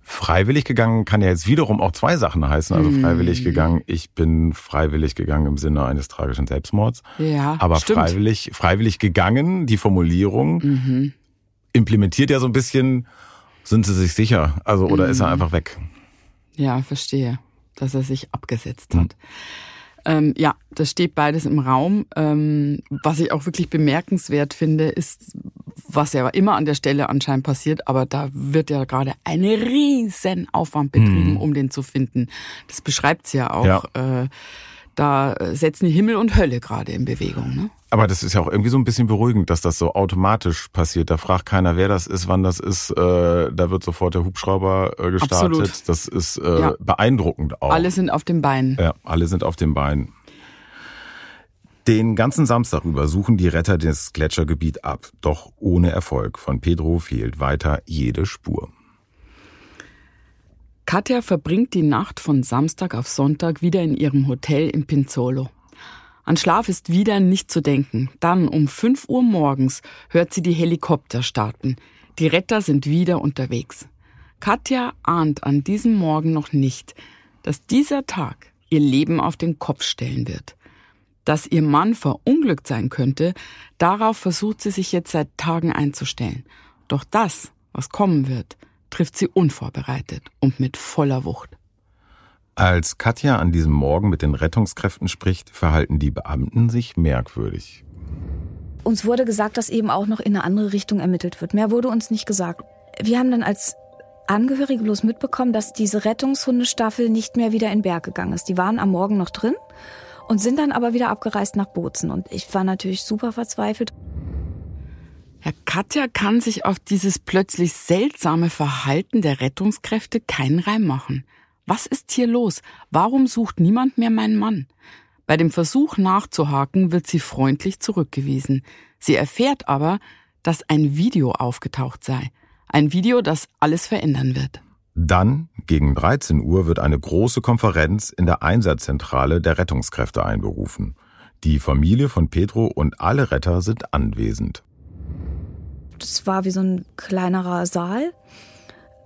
Freiwillig gegangen kann ja jetzt wiederum auch zwei Sachen heißen. Also freiwillig gegangen, ich bin freiwillig gegangen im Sinne eines tragischen Selbstmords. Ja, Aber stimmt. freiwillig, freiwillig gegangen, die Formulierung mhm. implementiert ja so ein bisschen, sind sie sich sicher? Also, oder mhm. ist er mhm. einfach weg? Ja, verstehe, dass er sich abgesetzt hat. Mhm. Ähm, ja, das steht beides im Raum. Ähm, was ich auch wirklich bemerkenswert finde, ist, was ja immer an der Stelle anscheinend passiert, aber da wird ja gerade ein riesen Aufwand betrieben, mhm. um den zu finden. Das beschreibt sie ja auch. Ja. Äh, da setzen die Himmel und Hölle gerade in Bewegung. Ne? Aber das ist ja auch irgendwie so ein bisschen beruhigend, dass das so automatisch passiert. Da fragt keiner, wer das ist, wann das ist. Äh, da wird sofort der Hubschrauber äh, gestartet. Absolut. Das ist äh, ja. beeindruckend auch. Alle sind auf dem Bein. Ja, alle sind auf dem Bein. Den ganzen Samstag über suchen die Retter das Gletschergebiet ab, doch ohne Erfolg. Von Pedro fehlt weiter jede Spur. Katja verbringt die Nacht von Samstag auf Sonntag wieder in ihrem Hotel in Pinzolo. An Schlaf ist wieder nicht zu denken. Dann um 5 Uhr morgens hört sie die Helikopter starten. Die Retter sind wieder unterwegs. Katja ahnt an diesem Morgen noch nicht, dass dieser Tag ihr Leben auf den Kopf stellen wird dass ihr Mann verunglückt sein könnte, darauf versucht sie sich jetzt seit Tagen einzustellen. Doch das, was kommen wird, trifft sie unvorbereitet und mit voller Wucht. Als Katja an diesem Morgen mit den Rettungskräften spricht, verhalten die Beamten sich merkwürdig. Uns wurde gesagt, dass eben auch noch in eine andere Richtung ermittelt wird. Mehr wurde uns nicht gesagt. Wir haben dann als Angehörige bloß mitbekommen, dass diese Rettungshundestaffel nicht mehr wieder in den Berg gegangen ist. Die waren am Morgen noch drin und sind dann aber wieder abgereist nach Bozen. Und ich war natürlich super verzweifelt. Herr Katja kann sich auf dieses plötzlich seltsame Verhalten der Rettungskräfte keinen Reim machen. Was ist hier los? Warum sucht niemand mehr meinen Mann? Bei dem Versuch nachzuhaken wird sie freundlich zurückgewiesen. Sie erfährt aber, dass ein Video aufgetaucht sei. Ein Video, das alles verändern wird. Dann, gegen 13 Uhr, wird eine große Konferenz in der Einsatzzentrale der Rettungskräfte einberufen. Die Familie von Pedro und alle Retter sind anwesend. Das war wie so ein kleinerer Saal.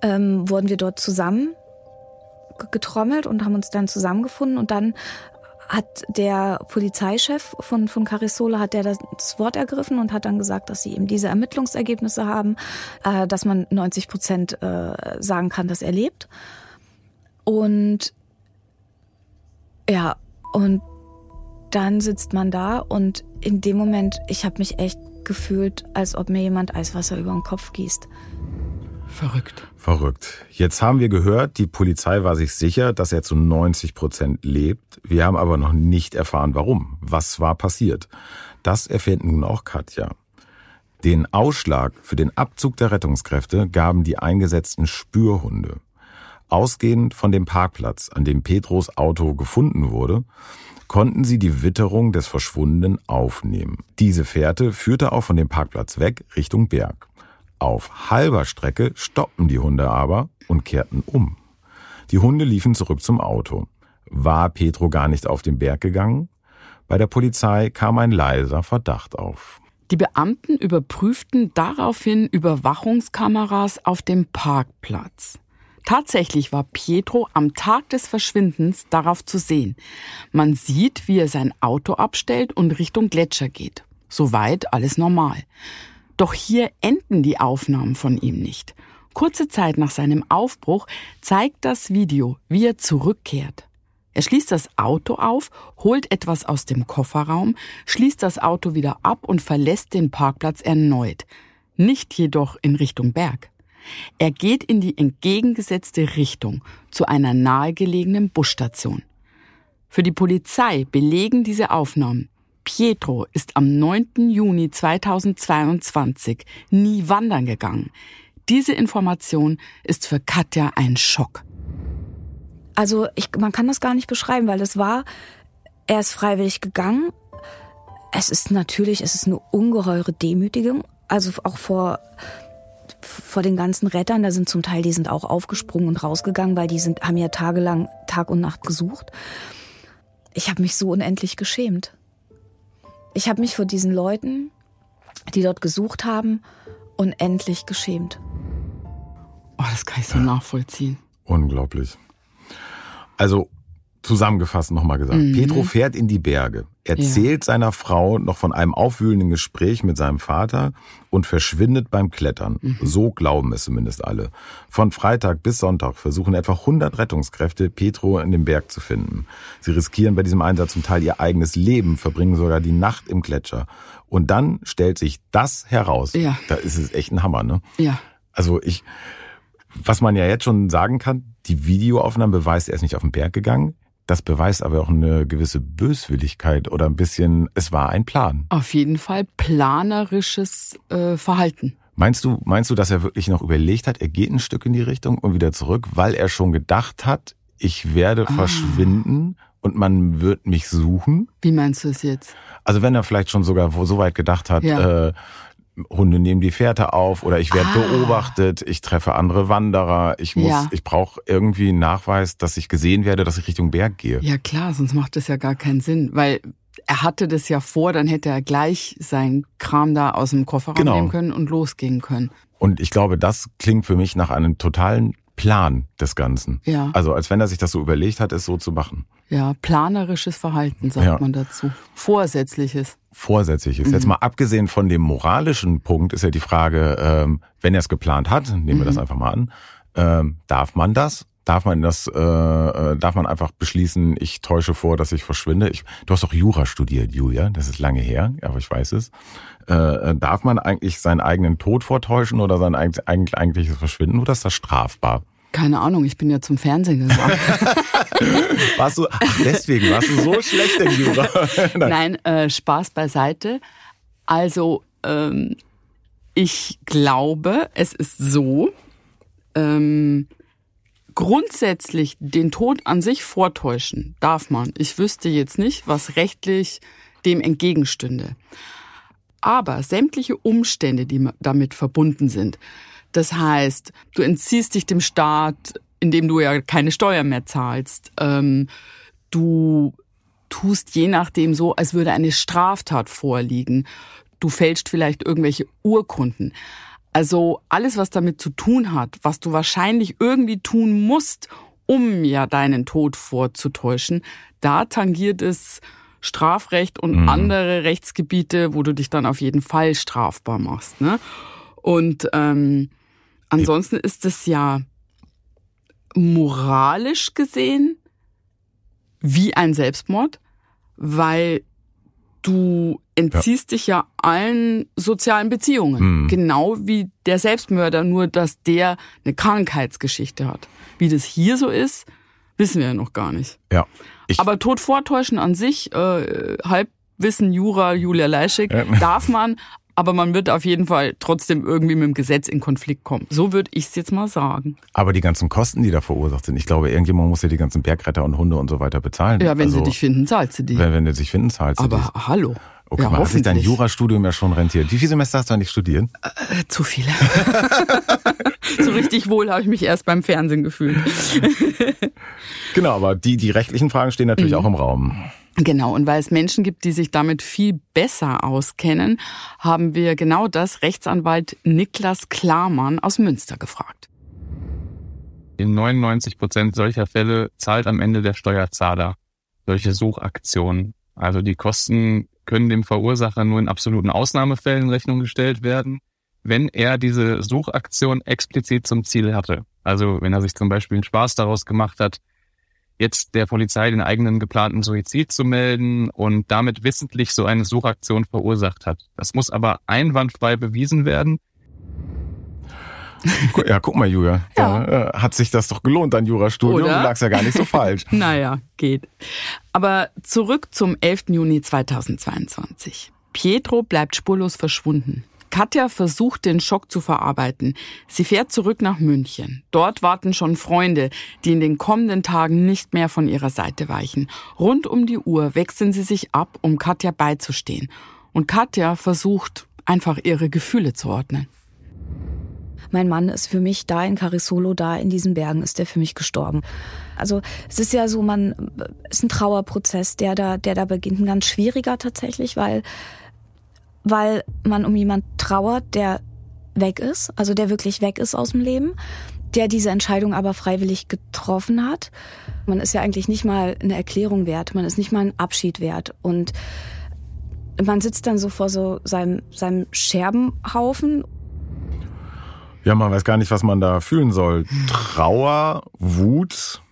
Ähm, wurden wir dort zusammen getrommelt und haben uns dann zusammengefunden und dann hat der Polizeichef von, von Carisola, hat der das Wort ergriffen und hat dann gesagt, dass sie eben diese Ermittlungsergebnisse haben, äh, dass man 90 Prozent äh, sagen kann, dass er lebt. Und ja, und dann sitzt man da und in dem Moment, ich habe mich echt gefühlt, als ob mir jemand Eiswasser über den Kopf gießt. Verrückt. Verrückt. Jetzt haben wir gehört, die Polizei war sich sicher, dass er zu 90 Prozent lebt. Wir haben aber noch nicht erfahren, warum. Was war passiert? Das erfährt nun auch Katja. Den Ausschlag für den Abzug der Rettungskräfte gaben die eingesetzten Spürhunde. Ausgehend von dem Parkplatz, an dem Petros Auto gefunden wurde, konnten sie die Witterung des Verschwundenen aufnehmen. Diese Fährte führte auch von dem Parkplatz weg Richtung Berg. Auf halber Strecke stoppten die Hunde aber und kehrten um. Die Hunde liefen zurück zum Auto. War Petro gar nicht auf den Berg gegangen? Bei der Polizei kam ein leiser Verdacht auf. Die Beamten überprüften daraufhin Überwachungskameras auf dem Parkplatz. Tatsächlich war Pietro am Tag des Verschwindens darauf zu sehen. Man sieht, wie er sein Auto abstellt und Richtung Gletscher geht. Soweit alles normal. Doch hier enden die Aufnahmen von ihm nicht. Kurze Zeit nach seinem Aufbruch zeigt das Video, wie er zurückkehrt. Er schließt das Auto auf, holt etwas aus dem Kofferraum, schließt das Auto wieder ab und verlässt den Parkplatz erneut. Nicht jedoch in Richtung Berg. Er geht in die entgegengesetzte Richtung zu einer nahegelegenen Busstation. Für die Polizei belegen diese Aufnahmen. Pietro ist am 9. Juni 2022 nie wandern gegangen. Diese Information ist für Katja ein Schock. Also ich, man kann das gar nicht beschreiben, weil es war, er ist freiwillig gegangen. Es ist natürlich, es ist eine ungeheure Demütigung. Also auch vor, vor den ganzen Rettern, da sind zum Teil, die sind auch aufgesprungen und rausgegangen, weil die sind, haben ja tagelang Tag und Nacht gesucht. Ich habe mich so unendlich geschämt. Ich habe mich vor diesen Leuten, die dort gesucht haben, unendlich geschämt. Oh, das kann ich so nachvollziehen. Unglaublich. Also zusammengefasst nochmal gesagt. Mhm. Petro fährt in die Berge, erzählt ja. seiner Frau noch von einem aufwühlenden Gespräch mit seinem Vater und verschwindet beim Klettern. Mhm. So glauben es zumindest alle. Von Freitag bis Sonntag versuchen etwa 100 Rettungskräfte, Petro in dem Berg zu finden. Sie riskieren bei diesem Einsatz zum Teil ihr eigenes Leben, verbringen sogar die Nacht im Gletscher. Und dann stellt sich das heraus. Ja. Da ist es echt ein Hammer, ne? Ja. Also ich, was man ja jetzt schon sagen kann, die Videoaufnahme beweist, er ist nicht auf den Berg gegangen. Das beweist aber auch eine gewisse Böswilligkeit oder ein bisschen, es war ein Plan. Auf jeden Fall planerisches äh, Verhalten. Meinst du, meinst du, dass er wirklich noch überlegt hat, er geht ein Stück in die Richtung und wieder zurück, weil er schon gedacht hat, ich werde ah. verschwinden und man wird mich suchen? Wie meinst du es jetzt? Also wenn er vielleicht schon sogar so weit gedacht hat, ja. äh, Hunde nehmen die Fährte auf oder ich werde ah. beobachtet, ich treffe andere Wanderer, ich muss, ja. ich brauche irgendwie einen Nachweis, dass ich gesehen werde, dass ich Richtung Berg gehe. Ja klar, sonst macht das ja gar keinen Sinn, weil er hatte das ja vor, dann hätte er gleich sein Kram da aus dem Kofferraum genau. nehmen können und losgehen können. Und ich glaube, das klingt für mich nach einem totalen Plan des Ganzen. Ja. Also als wenn er sich das so überlegt hat, es so zu machen. Ja, planerisches Verhalten sagt ja. man dazu. Vorsätzliches. Vorsätzliches. Mhm. Jetzt mal abgesehen von dem moralischen Punkt ist ja die Frage, ähm, wenn er es geplant hat, nehmen wir mhm. das einfach mal an, ähm, darf man das? Darf man das, äh, äh, darf man einfach beschließen, ich täusche vor, dass ich verschwinde? Ich, du hast doch Jura studiert, Julia, das ist lange her, aber ich weiß es. Äh, äh darf man eigentlich seinen eigenen Tod vortäuschen oder sein eigentliches Verschwinden oder ist das strafbar? Keine Ahnung, ich bin ja zum Fernsehen gegangen. (laughs) warst du, ach deswegen, warst du so schlecht in Jura? (laughs) Nein, Nein äh, Spaß beiseite. Also, ähm, ich glaube, es ist so, ähm, grundsätzlich den Tod an sich vortäuschen darf man. Ich wüsste jetzt nicht, was rechtlich dem entgegenstünde. Aber sämtliche Umstände, die damit verbunden sind, das heißt, du entziehst dich dem Staat, indem du ja keine Steuer mehr zahlst. Ähm, du tust je nachdem so, als würde eine Straftat vorliegen. Du fälschst vielleicht irgendwelche Urkunden. Also alles, was damit zu tun hat, was du wahrscheinlich irgendwie tun musst, um ja deinen Tod vorzutäuschen, da tangiert es Strafrecht und mhm. andere Rechtsgebiete, wo du dich dann auf jeden Fall strafbar machst. Ne? Und ähm, Ansonsten ist es ja moralisch gesehen wie ein Selbstmord, weil du entziehst ja. dich ja allen sozialen Beziehungen. Mhm. Genau wie der Selbstmörder, nur dass der eine Krankheitsgeschichte hat. Wie das hier so ist, wissen wir ja noch gar nicht. Ja. Aber Tod vortäuschen an sich, äh, Halbwissen, Jura, Julia Leischig, ja. darf man, aber man wird auf jeden Fall trotzdem irgendwie mit dem Gesetz in Konflikt kommen. So würde ich es jetzt mal sagen. Aber die ganzen Kosten, die da verursacht sind, ich glaube, irgendjemand muss ja die ganzen Bergretter und Hunde und so weiter bezahlen. Ja, wenn also, sie dich finden, zahlst du die. Wenn, wenn sie dich finden, zahlst du die. Aber hallo. Okay, ja, man hat sich dein Jurastudium ja schon rentiert. Wie viele Semester hast du eigentlich studiert? Äh, zu viele. (laughs) so richtig wohl habe ich mich erst beim Fernsehen gefühlt. genau, aber die, die rechtlichen Fragen stehen natürlich mhm. auch im Raum. Genau, und weil es Menschen gibt, die sich damit viel besser auskennen, haben wir genau das Rechtsanwalt Niklas Klarmann aus Münster gefragt. In 99 Prozent solcher Fälle zahlt am Ende der Steuerzahler solche Suchaktionen. Also die Kosten können dem Verursacher nur in absoluten Ausnahmefällen in Rechnung gestellt werden, wenn er diese Suchaktion explizit zum Ziel hatte. Also wenn er sich zum Beispiel einen Spaß daraus gemacht hat, jetzt der Polizei den eigenen geplanten Suizid zu melden und damit wissentlich so eine Suchaktion verursacht hat. Das muss aber einwandfrei bewiesen werden. Ja, guck mal, Julia. Ja. Da, äh, hat sich das doch gelohnt, dein Jurastudium. Oder? Du lagst ja gar nicht so falsch. (laughs) naja, geht. Aber zurück zum 11. Juni 2022. Pietro bleibt spurlos verschwunden. Katja versucht, den Schock zu verarbeiten. Sie fährt zurück nach München. Dort warten schon Freunde, die in den kommenden Tagen nicht mehr von ihrer Seite weichen. Rund um die Uhr wechseln sie sich ab, um Katja beizustehen. Und Katja versucht, einfach ihre Gefühle zu ordnen. Mein Mann ist für mich da in Carisolo, da in diesen Bergen ist er für mich gestorben. Also es ist ja so, man ist ein Trauerprozess, der da, der da beginnt, ein ganz schwieriger tatsächlich, weil weil man um jemand trauert, der weg ist, also der wirklich weg ist aus dem Leben, der diese Entscheidung aber freiwillig getroffen hat. Man ist ja eigentlich nicht mal eine Erklärung wert, man ist nicht mal ein Abschied wert und man sitzt dann so vor so seinem, seinem Scherbenhaufen. Ja, man weiß gar nicht, was man da fühlen soll. Trauer, Wut.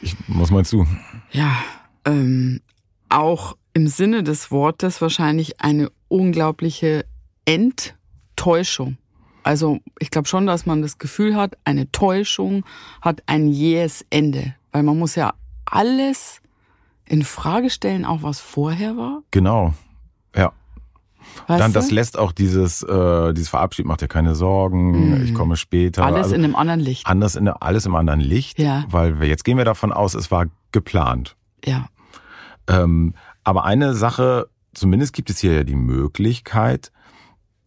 Ich, was meinst du? Ja, ähm, auch im Sinne des Wortes wahrscheinlich eine unglaubliche Enttäuschung. Also ich glaube schon, dass man das Gefühl hat, eine Täuschung hat ein jähes Ende. Weil man muss ja alles in Frage stellen, auch was vorher war. Genau. Ja. Weißt Dann, das lässt auch dieses, äh, dieses Verabschied, macht dir keine Sorgen, mm. ich komme später. Alles also in einem anderen Licht. Anders in, alles im anderen Licht. Ja. Weil wir, jetzt gehen wir davon aus, es war geplant. Ja. Ähm, aber eine Sache, zumindest gibt es hier ja die Möglichkeit,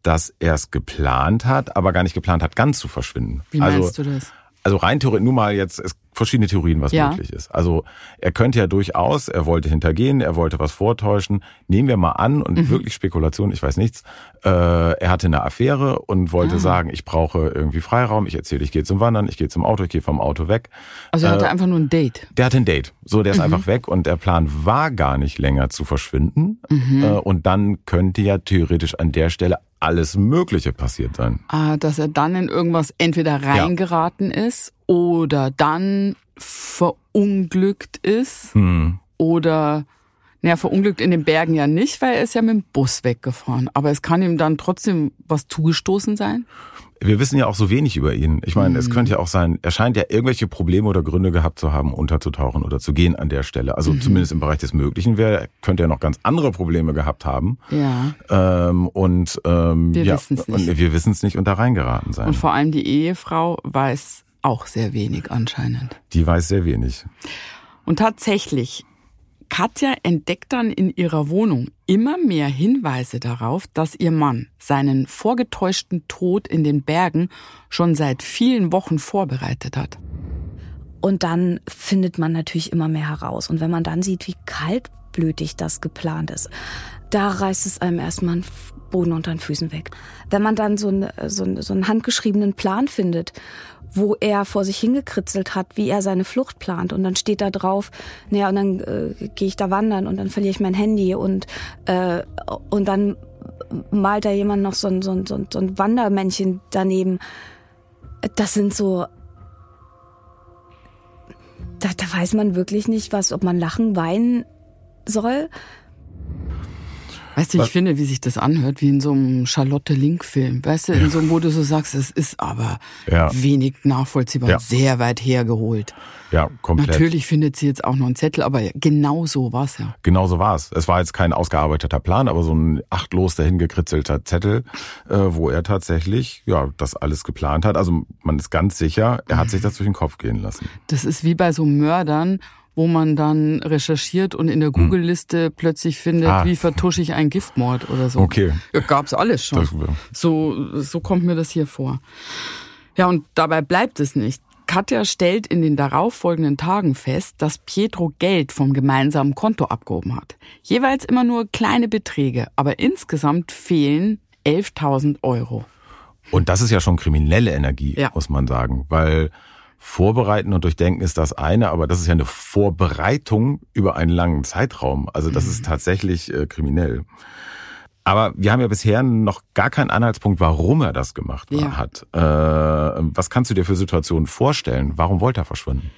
dass er es geplant hat, aber gar nicht geplant hat, ganz zu verschwinden. Wie meinst also, du das? Also rein theoretisch, nur mal jetzt, es verschiedene Theorien, was ja. möglich ist. Also er könnte ja durchaus, er wollte hintergehen, er wollte was vortäuschen. Nehmen wir mal an und mhm. wirklich Spekulation, ich weiß nichts. Äh, er hatte eine Affäre und wollte ah. sagen, ich brauche irgendwie Freiraum. Ich erzähle, ich gehe zum Wandern, ich gehe zum Auto, ich gehe vom Auto weg. Also er hatte äh, einfach nur ein Date. Der hatte ein Date. So, der ist mhm. einfach weg und der Plan war gar nicht länger zu verschwinden. Mhm. Äh, und dann könnte ja theoretisch an der Stelle alles Mögliche passiert sein. Ah, dass er dann in irgendwas entweder reingeraten ja. ist oder dann verunglückt ist hm. oder naja, verunglückt in den Bergen ja nicht, weil er ist ja mit dem Bus weggefahren. Aber es kann ihm dann trotzdem was zugestoßen sein? Wir wissen ja auch so wenig über ihn. Ich meine, mhm. es könnte ja auch sein, er scheint ja irgendwelche Probleme oder Gründe gehabt zu haben, unterzutauchen oder zu gehen an der Stelle. Also mhm. zumindest im Bereich des Möglichen wäre, könnte er noch ganz andere Probleme gehabt haben. Ja. Ähm, und ähm, wir ja, wissen es nicht. wir wissen es nicht und da reingeraten sein. Und vor allem die Ehefrau weiß auch sehr wenig anscheinend. Die weiß sehr wenig. Und tatsächlich Katja entdeckt dann in ihrer Wohnung immer mehr Hinweise darauf, dass ihr Mann seinen vorgetäuschten Tod in den Bergen schon seit vielen Wochen vorbereitet hat. Und dann findet man natürlich immer mehr heraus. Und wenn man dann sieht, wie kaltblütig das geplant ist, da reißt es einem erstmal einen Boden unter den Füßen weg. Wenn man dann so einen, so so einen handgeschriebenen Plan findet, wo er vor sich hingekritzelt hat, wie er seine Flucht plant. Und dann steht da drauf, naja, und dann äh, gehe ich da wandern und dann verliere ich mein Handy und, äh, und dann malt da jemand noch so ein, so, ein, so ein Wandermännchen daneben. Das sind so. Da, da weiß man wirklich nicht, was, ob man lachen, weinen soll. Weißt du, ich Was? finde, wie sich das anhört, wie in so einem Charlotte Link-Film. Weißt du, in so einem, wo du so sagst, es ist aber ja. wenig nachvollziehbar ja. sehr weit hergeholt. Ja, komplett. Natürlich findet sie jetzt auch noch einen Zettel, aber genau so war es ja. Genau so war es. Es war jetzt kein ausgearbeiteter Plan, aber so ein achtlos dahingekritzelter Zettel, äh, wo er tatsächlich ja das alles geplant hat. Also man ist ganz sicher, er hat sich das durch den Kopf gehen lassen. Das ist wie bei so Mördern, wo man dann recherchiert und in der hm. Google-Liste plötzlich findet, ah. wie vertusche ich einen Giftmord oder so. Okay. Ja, gab's alles schon. so, so kommt mir das hier vor. Ja, und dabei bleibt es nicht. Katja stellt in den darauffolgenden Tagen fest, dass Pietro Geld vom gemeinsamen Konto abgehoben hat. Jeweils immer nur kleine Beträge, aber insgesamt fehlen 11.000 Euro. Und das ist ja schon kriminelle Energie, ja. muss man sagen, weil Vorbereiten und Durchdenken ist das eine, aber das ist ja eine Vorbereitung über einen langen Zeitraum. Also das mhm. ist tatsächlich äh, kriminell. Aber wir haben ja bisher noch gar keinen Anhaltspunkt, warum er das gemacht ja. hat. Äh, was kannst du dir für Situationen vorstellen? Warum wollte er verschwinden?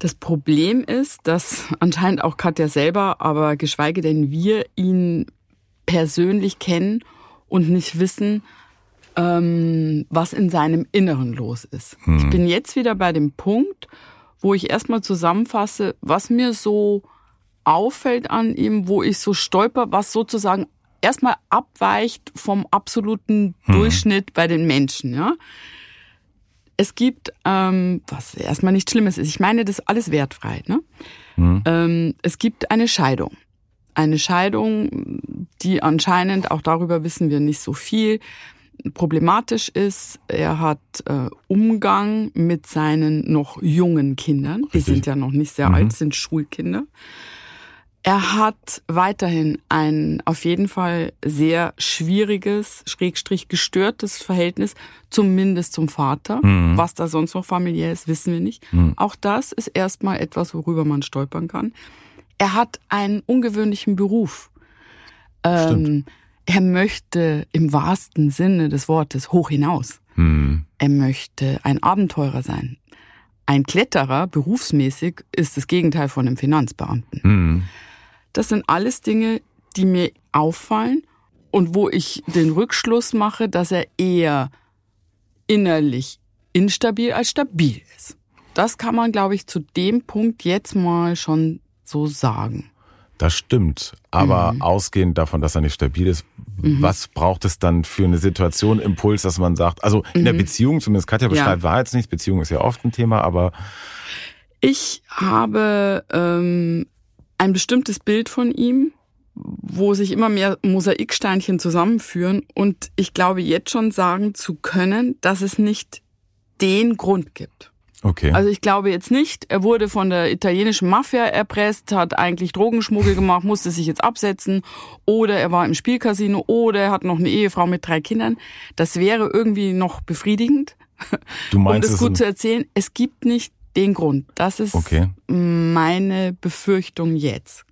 Das Problem ist, dass anscheinend auch Katja selber, aber geschweige denn wir ihn persönlich kennen und nicht wissen, ähm, was in seinem Inneren los ist. Hm. Ich bin jetzt wieder bei dem Punkt, wo ich erstmal zusammenfasse, was mir so auffällt an ihm, wo ich so stolper, was sozusagen erstmal abweicht vom absoluten hm. Durchschnitt bei den Menschen. Ja, es gibt ähm, was erstmal nicht Schlimmes ist. Ich meine, das ist alles wertfrei. Ne? Hm. Ähm, es gibt eine Scheidung. Eine Scheidung, die anscheinend, auch darüber wissen wir nicht so viel, problematisch ist. Er hat äh, Umgang mit seinen noch jungen Kindern. Die sind ja noch nicht sehr mhm. alt, sind Schulkinder. Er hat weiterhin ein auf jeden Fall sehr schwieriges, schrägstrich gestörtes Verhältnis, zumindest zum Vater. Mhm. Was da sonst noch familiär ist, wissen wir nicht. Mhm. Auch das ist erstmal etwas, worüber man stolpern kann. Er hat einen ungewöhnlichen Beruf. Ähm, er möchte im wahrsten Sinne des Wortes hoch hinaus. Mhm. Er möchte ein Abenteurer sein. Ein Kletterer, berufsmäßig, ist das Gegenteil von einem Finanzbeamten. Mhm. Das sind alles Dinge, die mir auffallen und wo ich den Rückschluss mache, dass er eher innerlich instabil als stabil ist. Das kann man, glaube ich, zu dem Punkt jetzt mal schon so sagen. Das stimmt. Aber mhm. ausgehend davon, dass er nicht stabil ist, mhm. was braucht es dann für eine Situation, Impuls, dass man sagt, also in mhm. der Beziehung, zumindest Katja beschreibt, ja. war jetzt nicht, Beziehung ist ja oft ein Thema, aber. Ich habe ähm, ein bestimmtes Bild von ihm, wo sich immer mehr Mosaiksteinchen zusammenführen und ich glaube jetzt schon sagen zu können, dass es nicht den Grund gibt. Okay. Also ich glaube jetzt nicht, er wurde von der italienischen Mafia erpresst, hat eigentlich Drogenschmuggel gemacht, musste sich jetzt absetzen oder er war im Spielcasino oder er hat noch eine Ehefrau mit drei Kindern. Das wäre irgendwie noch befriedigend. Du meinst um das gut zu erzählen. Es gibt nicht den Grund. Das ist okay. meine Befürchtung jetzt.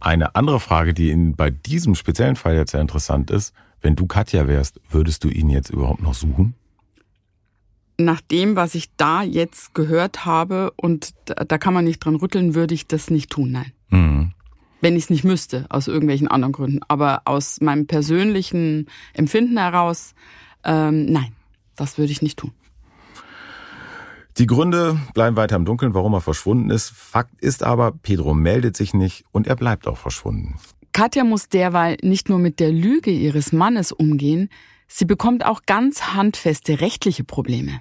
Eine andere Frage, die in, bei diesem speziellen Fall jetzt sehr interessant ist, wenn du Katja wärst, würdest du ihn jetzt überhaupt noch suchen? Nach dem, was ich da jetzt gehört habe, und da, da kann man nicht dran rütteln, würde ich das nicht tun, nein. Mhm. Wenn ich es nicht müsste, aus irgendwelchen anderen Gründen. Aber aus meinem persönlichen Empfinden heraus, ähm, nein, das würde ich nicht tun. Die Gründe bleiben weiter im Dunkeln, warum er verschwunden ist. Fakt ist aber, Pedro meldet sich nicht und er bleibt auch verschwunden. Katja muss derweil nicht nur mit der Lüge ihres Mannes umgehen, sie bekommt auch ganz handfeste rechtliche Probleme.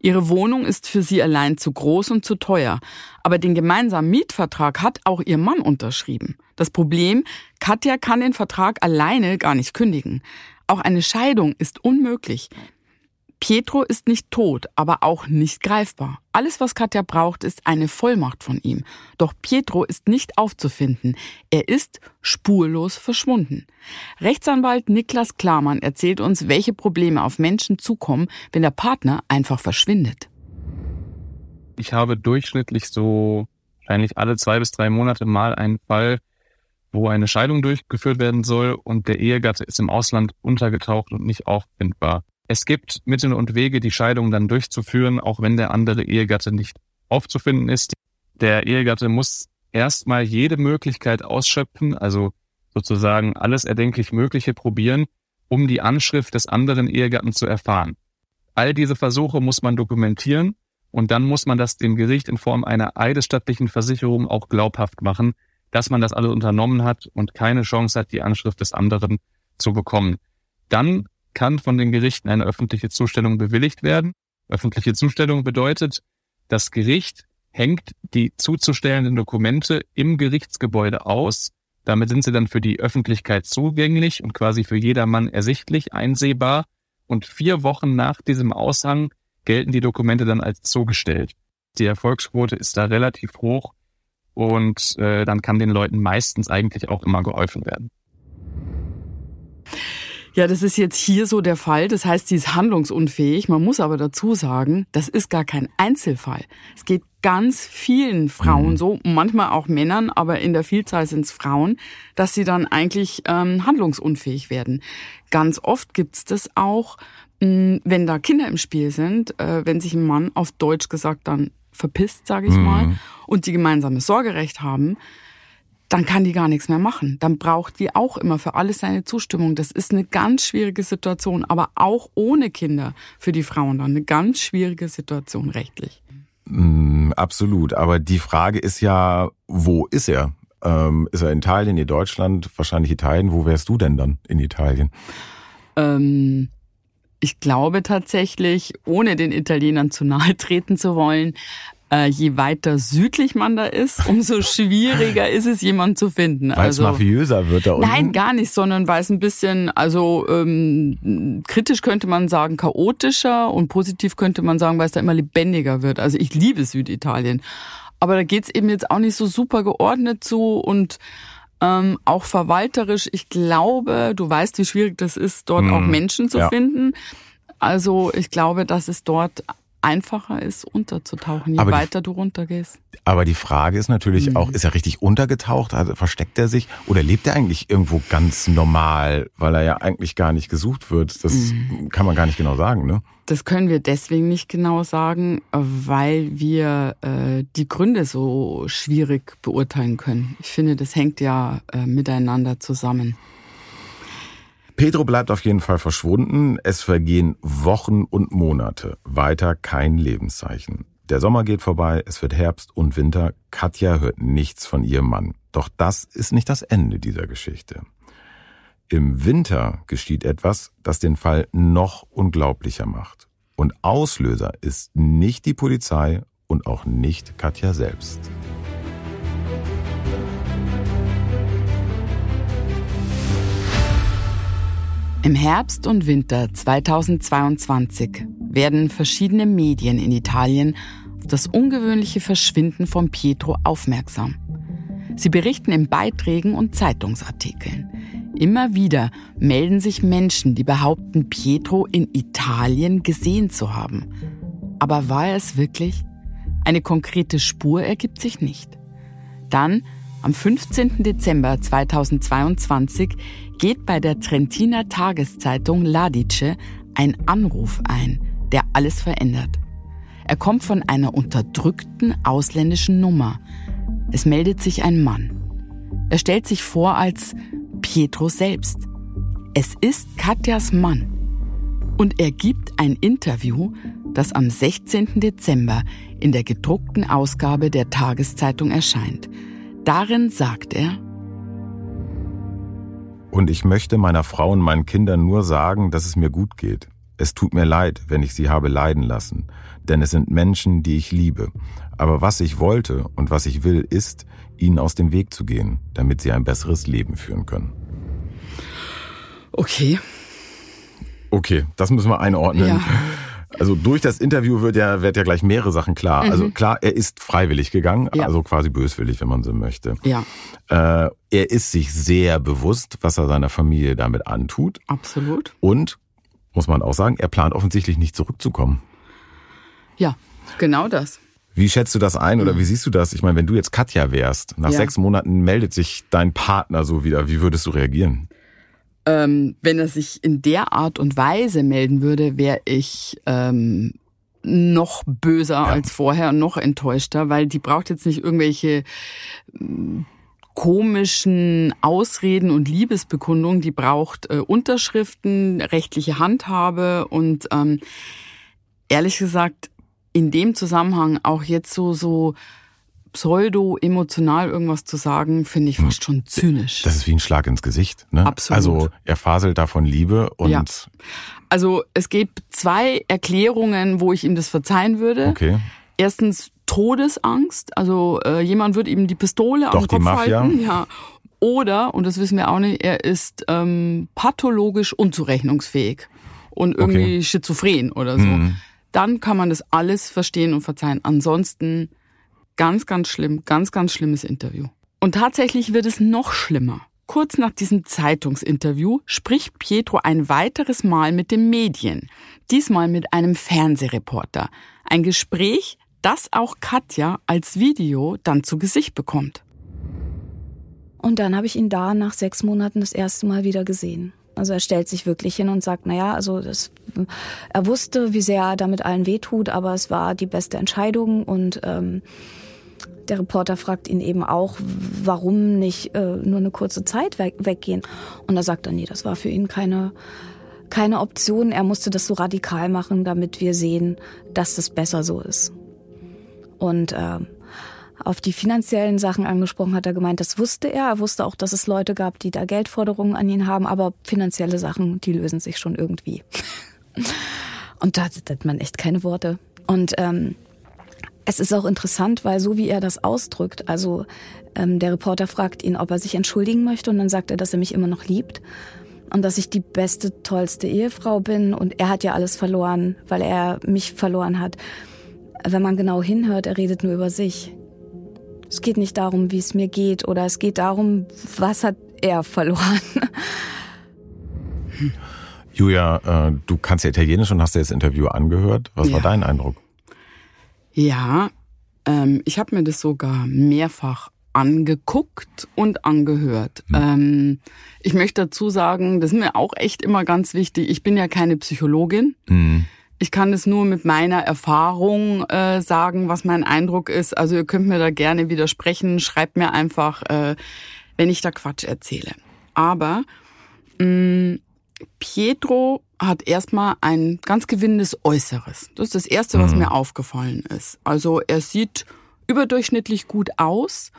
Ihre Wohnung ist für sie allein zu groß und zu teuer, aber den gemeinsamen Mietvertrag hat auch ihr Mann unterschrieben. Das Problem, Katja kann den Vertrag alleine gar nicht kündigen. Auch eine Scheidung ist unmöglich. Pietro ist nicht tot, aber auch nicht greifbar. Alles, was Katja braucht, ist eine Vollmacht von ihm. Doch Pietro ist nicht aufzufinden. Er ist spurlos verschwunden. Rechtsanwalt Niklas Klamann erzählt uns, welche Probleme auf Menschen zukommen, wenn der Partner einfach verschwindet. Ich habe durchschnittlich so wahrscheinlich alle zwei bis drei Monate mal einen Fall, wo eine Scheidung durchgeführt werden soll und der Ehegatte ist im Ausland untergetaucht und nicht auffindbar. Es gibt Mittel und Wege, die Scheidung dann durchzuführen, auch wenn der andere Ehegatte nicht aufzufinden ist. Der Ehegatte muss erstmal jede Möglichkeit ausschöpfen, also sozusagen alles erdenklich Mögliche probieren, um die Anschrift des anderen Ehegatten zu erfahren. All diese Versuche muss man dokumentieren und dann muss man das dem Gericht in Form einer eidesstattlichen Versicherung auch glaubhaft machen, dass man das alles unternommen hat und keine Chance hat, die Anschrift des anderen zu bekommen. Dann kann von den Gerichten eine öffentliche Zustellung bewilligt werden. Öffentliche Zustellung bedeutet, das Gericht hängt die zuzustellenden Dokumente im Gerichtsgebäude aus. Damit sind sie dann für die Öffentlichkeit zugänglich und quasi für jedermann ersichtlich, einsehbar. Und vier Wochen nach diesem Aushang gelten die Dokumente dann als zugestellt. Die Erfolgsquote ist da relativ hoch und äh, dann kann den Leuten meistens eigentlich auch immer geholfen werden. Ja, das ist jetzt hier so der Fall. Das heißt, sie ist handlungsunfähig. Man muss aber dazu sagen, das ist gar kein Einzelfall. Es geht ganz vielen Frauen mhm. so, manchmal auch Männern, aber in der Vielzahl sind es Frauen, dass sie dann eigentlich ähm, handlungsunfähig werden. Ganz oft gibt's das auch, mh, hm, wenn da Kinder im Spiel sind, äh, wenn sich ein Mann auf Deutsch gesagt dann verpisst, sage ich mhm. mal, und die gemeinsame Sorgerecht haben, dann kann die gar nichts mehr machen. Dann braucht die auch immer für alles seine Zustimmung. Das ist eine ganz schwierige Situation, aber auch ohne Kinder für die Frauen dann eine ganz schwierige Situation rechtlich. Mm, absolut. Aber die Frage ist ja, wo ist er? Ähm, ist er in Italien, in Deutschland? Wahrscheinlich Italien. Wo wärst du denn dann in Italien? Ähm, ich glaube tatsächlich, ohne den Italienern zu nahe treten zu wollen, äh, je weiter südlich man da ist, (laughs) umso schwieriger ist es, jemanden zu finden. Weil also, es mafiöser wird da unten? Nein, gar nicht, sondern weil es ein bisschen, also ähm, kritisch könnte man sagen, chaotischer und positiv könnte man sagen, weil es da immer lebendiger wird. Also ich liebe Süditalien. Aber da geht's eben jetzt auch nicht so super geordnet zu und ähm, auch verwalterisch. Ich glaube, du weißt, wie schwierig das ist, dort hm. auch Menschen zu ja. finden. Also ich glaube, dass es dort einfacher ist, unterzutauchen, je aber weiter die, du runtergehst. Aber die Frage ist natürlich mhm. auch, ist er richtig untergetaucht? Also versteckt er sich? Oder lebt er eigentlich irgendwo ganz normal, weil er ja eigentlich gar nicht gesucht wird? Das mhm. kann man gar nicht genau sagen, ne? Das können wir deswegen nicht genau sagen, weil wir äh, die Gründe so schwierig beurteilen können. Ich finde, das hängt ja äh, miteinander zusammen. Pedro bleibt auf jeden Fall verschwunden. Es vergehen Wochen und Monate. Weiter kein Lebenszeichen. Der Sommer geht vorbei, es wird Herbst und Winter. Katja hört nichts von ihrem Mann. Doch das ist nicht das Ende dieser Geschichte. Im Winter geschieht etwas, das den Fall noch unglaublicher macht. Und Auslöser ist nicht die Polizei und auch nicht Katja selbst. Im Herbst und Winter 2022 werden verschiedene Medien in Italien auf das ungewöhnliche Verschwinden von Pietro aufmerksam. Sie berichten in Beiträgen und Zeitungsartikeln. Immer wieder melden sich Menschen, die behaupten, Pietro in Italien gesehen zu haben. Aber war er es wirklich? Eine konkrete Spur ergibt sich nicht. Dann, am 15. Dezember 2022, geht bei der Trentiner Tageszeitung Ladice ein Anruf ein, der alles verändert. Er kommt von einer unterdrückten ausländischen Nummer. Es meldet sich ein Mann. Er stellt sich vor als Pietro selbst. Es ist Katjas Mann. Und er gibt ein Interview, das am 16. Dezember in der gedruckten Ausgabe der Tageszeitung erscheint. Darin sagt er, und ich möchte meiner Frau und meinen Kindern nur sagen, dass es mir gut geht. Es tut mir leid, wenn ich sie habe leiden lassen, denn es sind Menschen, die ich liebe. Aber was ich wollte und was ich will, ist, ihnen aus dem Weg zu gehen, damit sie ein besseres Leben führen können. Okay. Okay, das müssen wir einordnen. Ja. Also durch das Interview wird ja, wird ja gleich mehrere Sachen klar. Also mhm. Also klar, er ist freiwillig gegangen, ja. also quasi böswillig, wenn man so möchte. Ja. Äh, er ist sich sehr bewusst, was er seiner Familie damit antut. Absolut. Und, muss man auch sagen, er plant offensichtlich nicht zurückzukommen. Ja, genau das. Wie schätzt du das ein oder wie siehst du das? Ich meine, wenn du jetzt Katja wärst, nach ja. sechs Monaten meldet sich dein Partner so wieder. Wie würdest du reagieren? Ähm, wenn er sich in der Art und Weise melden würde, wäre ich ähm, noch böser ja. als vorher und noch enttäuschter, weil die braucht jetzt nicht irgendwelche hm, komischen Ausreden und Liebesbekundungen, die braucht äh, Unterschriften, rechtliche Handhabe und ähm, ehrlich gesagt in dem Zusammenhang auch jetzt so so pseudo-emotional irgendwas zu sagen, finde ich fast schon zynisch. Das ist wie ein Schlag ins Gesicht. Ne? Absolut. Also er faselt davon Liebe und... Ja. Also es gibt zwei Erklärungen, wo ich ihm das verzeihen würde. Okay. Erstens Todesangst, also äh, jemand wird ihm die Pistole Doch, am Kopf die Mafia. halten. Ja. Oder, und das wissen wir auch nicht, er ist ähm, pathologisch unzurechnungsfähig und irgendwie okay. schizophren oder so. Mhm. Dann kann man das alles verstehen und verzeihen. Ansonsten Ganz, ganz schlimm, ganz, ganz schlimmes Interview. Und tatsächlich wird es noch schlimmer. Kurz nach diesem Zeitungsinterview spricht Pietro ein weiteres Mal mit den Medien. Diesmal mit einem Fernsehreporter. Ein Gespräch, das auch Katja als Video dann zu Gesicht bekommt. Und dann habe ich ihn da nach sechs Monaten das erste Mal wieder gesehen. Also er stellt sich wirklich hin und sagt, naja, also das, er wusste, wie sehr er damit allen wehtut, aber es war die beste Entscheidung und ähm, der Reporter fragt ihn eben auch, warum nicht äh, nur eine kurze Zeit weg, weggehen. Und da sagt er, nee, das war für ihn keine, keine Option. Er musste das so radikal machen, damit wir sehen, dass das besser so ist. Und äh, auf die finanziellen Sachen angesprochen hat er gemeint, das wusste er. Er wusste auch, dass es Leute gab, die da Geldforderungen an ihn haben, aber finanzielle Sachen, die lösen sich schon irgendwie. (laughs) Und da hat man echt keine Worte. Und ähm, es ist auch interessant, weil so wie er das ausdrückt, also ähm, der Reporter fragt ihn, ob er sich entschuldigen möchte und dann sagt er, dass er mich immer noch liebt und dass ich die beste, tollste Ehefrau bin und er hat ja alles verloren, weil er mich verloren hat. Wenn man genau hinhört, er redet nur über sich. Es geht nicht darum, wie es mir geht oder es geht darum, was hat er verloren. Julia, äh, du kannst ja Italienisch und hast dir das Interview angehört. Was ja. war dein Eindruck? Ja, ähm, ich habe mir das sogar mehrfach angeguckt und angehört. Mhm. Ähm, ich möchte dazu sagen, das ist mir auch echt immer ganz wichtig. Ich bin ja keine Psychologin. Mhm. Ich kann es nur mit meiner Erfahrung äh, sagen, was mein Eindruck ist. Also ihr könnt mir da gerne widersprechen. Schreibt mir einfach, äh, wenn ich da Quatsch erzähle. Aber mh, Pietro hat erstmal ein ganz gewinnendes Äußeres. Das ist das Erste, was mhm. mir aufgefallen ist. Also er sieht überdurchschnittlich gut aus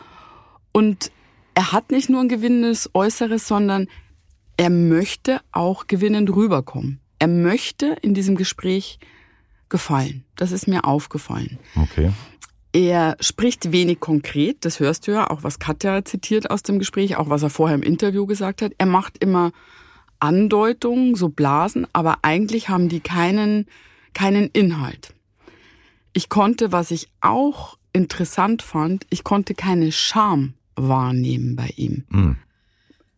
und er hat nicht nur ein gewinnendes Äußeres, sondern er möchte auch gewinnend rüberkommen. Er möchte in diesem Gespräch gefallen. Das ist mir aufgefallen. Okay. Er spricht wenig konkret, das hörst du ja, auch was Katja zitiert aus dem Gespräch, auch was er vorher im Interview gesagt hat. Er macht immer Andeutungen, so Blasen, aber eigentlich haben die keinen, keinen Inhalt. Ich konnte, was ich auch interessant fand, ich konnte keine Scham wahrnehmen bei ihm. Mhm.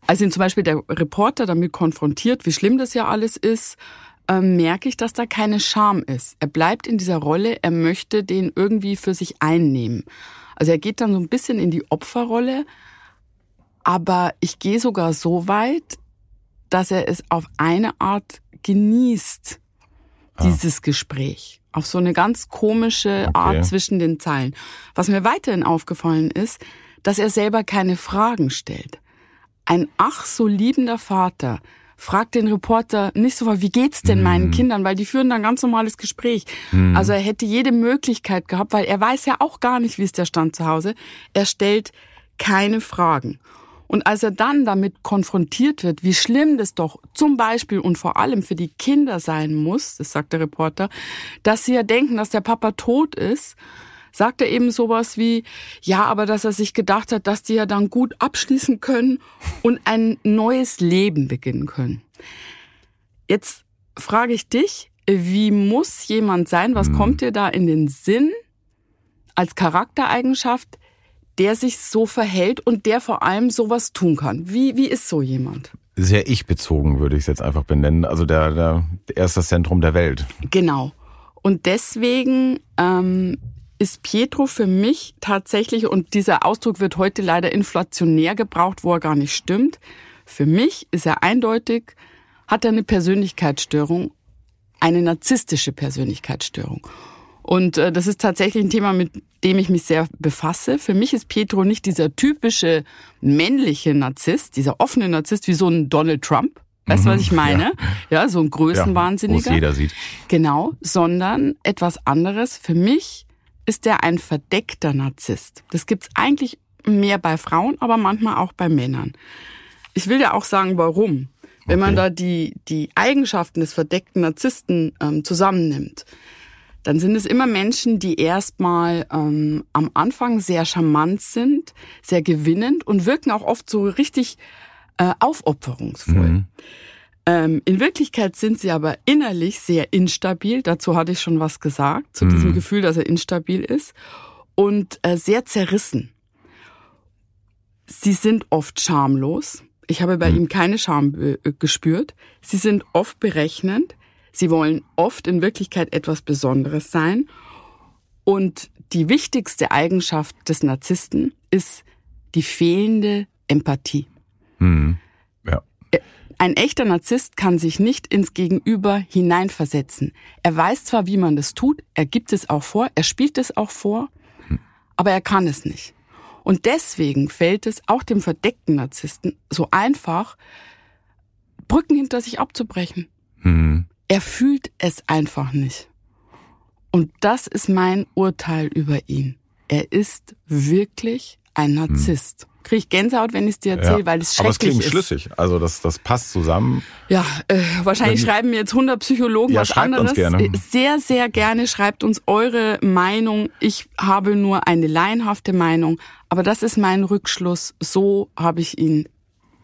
Als ihn zum Beispiel der Reporter damit konfrontiert, wie schlimm das ja alles ist, äh, merke ich, dass da keine Scham ist. Er bleibt in dieser Rolle, er möchte den irgendwie für sich einnehmen. Also er geht dann so ein bisschen in die Opferrolle, aber ich gehe sogar so weit, dass er es auf eine Art genießt, ah. dieses Gespräch. Auf so eine ganz komische okay. Art zwischen den Zeilen. Was mir weiterhin aufgefallen ist, dass er selber keine Fragen stellt. Ein ach so liebender Vater fragt den Reporter nicht so, wie geht's denn meinen mm. Kindern, weil die führen dann ganz normales Gespräch. Mm. Also er hätte jede Möglichkeit gehabt, weil er weiß ja auch gar nicht, wie ist der Stand zu Hause. Er stellt keine Fragen. Und als er dann damit konfrontiert wird, wie schlimm das doch zum Beispiel und vor allem für die Kinder sein muss, das sagt der Reporter, dass sie ja denken, dass der Papa tot ist, sagt er eben sowas wie, ja, aber dass er sich gedacht hat, dass die ja dann gut abschließen können und ein neues Leben beginnen können. Jetzt frage ich dich, wie muss jemand sein, was mhm. kommt dir da in den Sinn als Charaktereigenschaft, der sich so verhält und der vor allem sowas tun kann. Wie, wie ist so jemand? Sehr ich-bezogen würde ich es jetzt einfach benennen. Also der, der, der ist das Zentrum der Welt. Genau. Und deswegen ähm, ist Pietro für mich tatsächlich, und dieser Ausdruck wird heute leider inflationär gebraucht, wo er gar nicht stimmt. Für mich ist er eindeutig, hat er eine Persönlichkeitsstörung, eine narzisstische Persönlichkeitsstörung. Und äh, das ist tatsächlich ein Thema, mit dem ich mich sehr befasse. Für mich ist Pietro nicht dieser typische männliche Narzisst, dieser offene Narzisst wie so ein Donald Trump. Weißt du, mhm, was ich meine? Ja, ja so ein Größenwahnsinniger. Ja, jeder sieht. Genau, sondern etwas anderes. Für mich ist er ein verdeckter Narzisst. Das gibt's eigentlich mehr bei Frauen, aber manchmal auch bei Männern. Ich will dir auch sagen, warum. Wenn okay. man da die, die Eigenschaften des verdeckten Narzissten ähm, zusammennimmt, dann sind es immer Menschen, die erstmal ähm, am Anfang sehr charmant sind, sehr gewinnend und wirken auch oft so richtig äh, aufopferungsvoll. Mhm. Ähm, in Wirklichkeit sind sie aber innerlich sehr instabil. Dazu hatte ich schon was gesagt, zu mhm. diesem Gefühl, dass er instabil ist und äh, sehr zerrissen. Sie sind oft schamlos. Ich habe bei mhm. ihm keine Scham äh, gespürt. Sie sind oft berechnend. Sie wollen oft in Wirklichkeit etwas Besonderes sein. Und die wichtigste Eigenschaft des Narzissten ist die fehlende Empathie. Mhm. Ja. Ein echter Narzisst kann sich nicht ins Gegenüber hineinversetzen. Er weiß zwar, wie man das tut, er gibt es auch vor, er spielt es auch vor, hm. aber er kann es nicht. Und deswegen fällt es auch dem verdeckten Narzissten so einfach, Brücken hinter sich abzubrechen. Mhm. Er fühlt es einfach nicht. Und das ist mein Urteil über ihn. Er ist wirklich ein Narzisst. Hm. Kriege ich Gänsehaut, wenn ich es dir erzähle, ja. weil es schrecklich ist. Aber es klingt ist. schlüssig. Also das, das passt zusammen. Ja, äh, wahrscheinlich wenn, schreiben mir jetzt 100 Psychologen ja, was anderes. Uns gerne. Sehr, sehr gerne schreibt uns eure Meinung. Ich habe nur eine laienhafte Meinung. Aber das ist mein Rückschluss. So habe ich ihn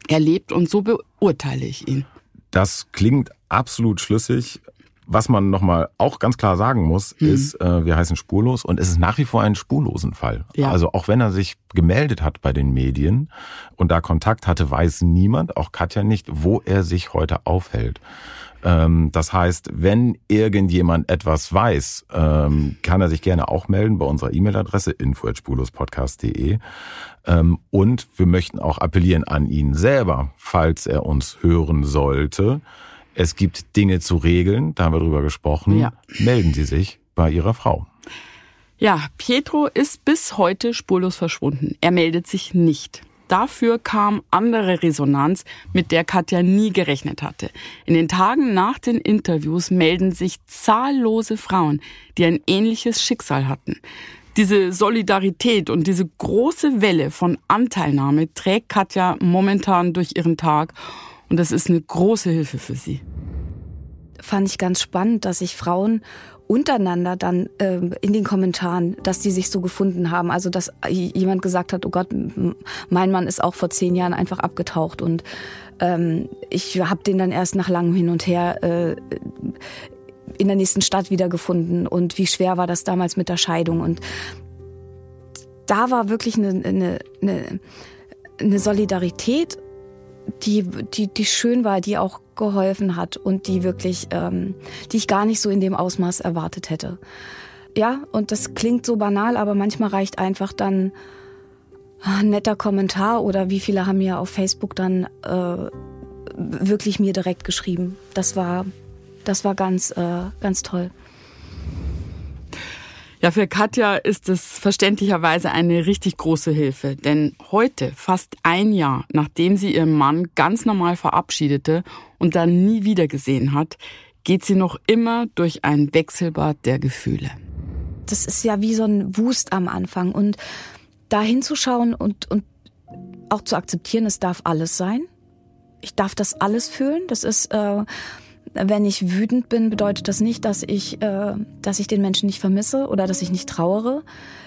erlebt und so beurteile ich ihn. Das klingt absolut schlüssig. Was man nochmal auch ganz klar sagen muss, mhm. ist, äh, wir heißen spurlos und es ist nach wie vor ein spurlosen Fall. Ja. Also auch wenn er sich gemeldet hat bei den Medien und da Kontakt hatte, weiß niemand, auch Katja nicht, wo er sich heute aufhält. Ähm, das heißt, wenn irgendjemand etwas weiß, ähm, kann er sich gerne auch melden bei unserer E-Mail-Adresse info@spurlospodcast.de. Ähm, und wir möchten auch appellieren an ihn selber, falls er uns hören sollte es gibt Dinge zu regeln, da haben wir drüber gesprochen. Ja. Melden Sie sich bei Ihrer Frau. Ja, Pietro ist bis heute spurlos verschwunden. Er meldet sich nicht. Dafür kam andere Resonanz, mit der Katja nie gerechnet hatte. In den Tagen nach den Interviews melden sich zahllose Frauen, die ein ähnliches Schicksal hatten. Diese Solidarität und diese große Welle von Anteilnahme trägt Katja momentan durch ihren Tag und das ist eine große Hilfe für sie. Fand ich ganz spannend, dass sich Frauen untereinander dann äh, in den Kommentaren, dass die sich so gefunden haben. Also dass jemand gesagt hat, oh Gott, mein Mann ist auch vor zehn Jahren einfach abgetaucht und ähm, ich habe den dann erst nach langem Hin und Her äh, in der nächsten Stadt wiedergefunden und wie schwer war das damals mit der Scheidung und da war wirklich eine, eine, eine, eine Solidarität die, die, die schön war, die auch geholfen hat und die wirklich, ähm, die ich gar nicht so in dem Ausmaß erwartet hätte. Ja, und das klingt so banal, aber manchmal reicht einfach dann ein netter Kommentar oder wie viele haben mir auf Facebook dann äh, wirklich mir direkt geschrieben. Das war, das war ganz, äh, ganz toll. Ja, für Katja ist es verständlicherweise eine richtig große Hilfe, denn heute, fast ein Jahr nachdem sie ihren Mann ganz normal verabschiedete und dann nie wieder gesehen hat, geht sie noch immer durch ein Wechselbad der Gefühle. Das ist ja wie so ein Wust am Anfang und da hinzuschauen und, und auch zu akzeptieren, es darf alles sein. Ich darf das alles fühlen. Das ist äh, wenn ich wütend bin, bedeutet das nicht, dass ich, äh, dass ich den Menschen nicht vermisse oder dass ich nicht trauere.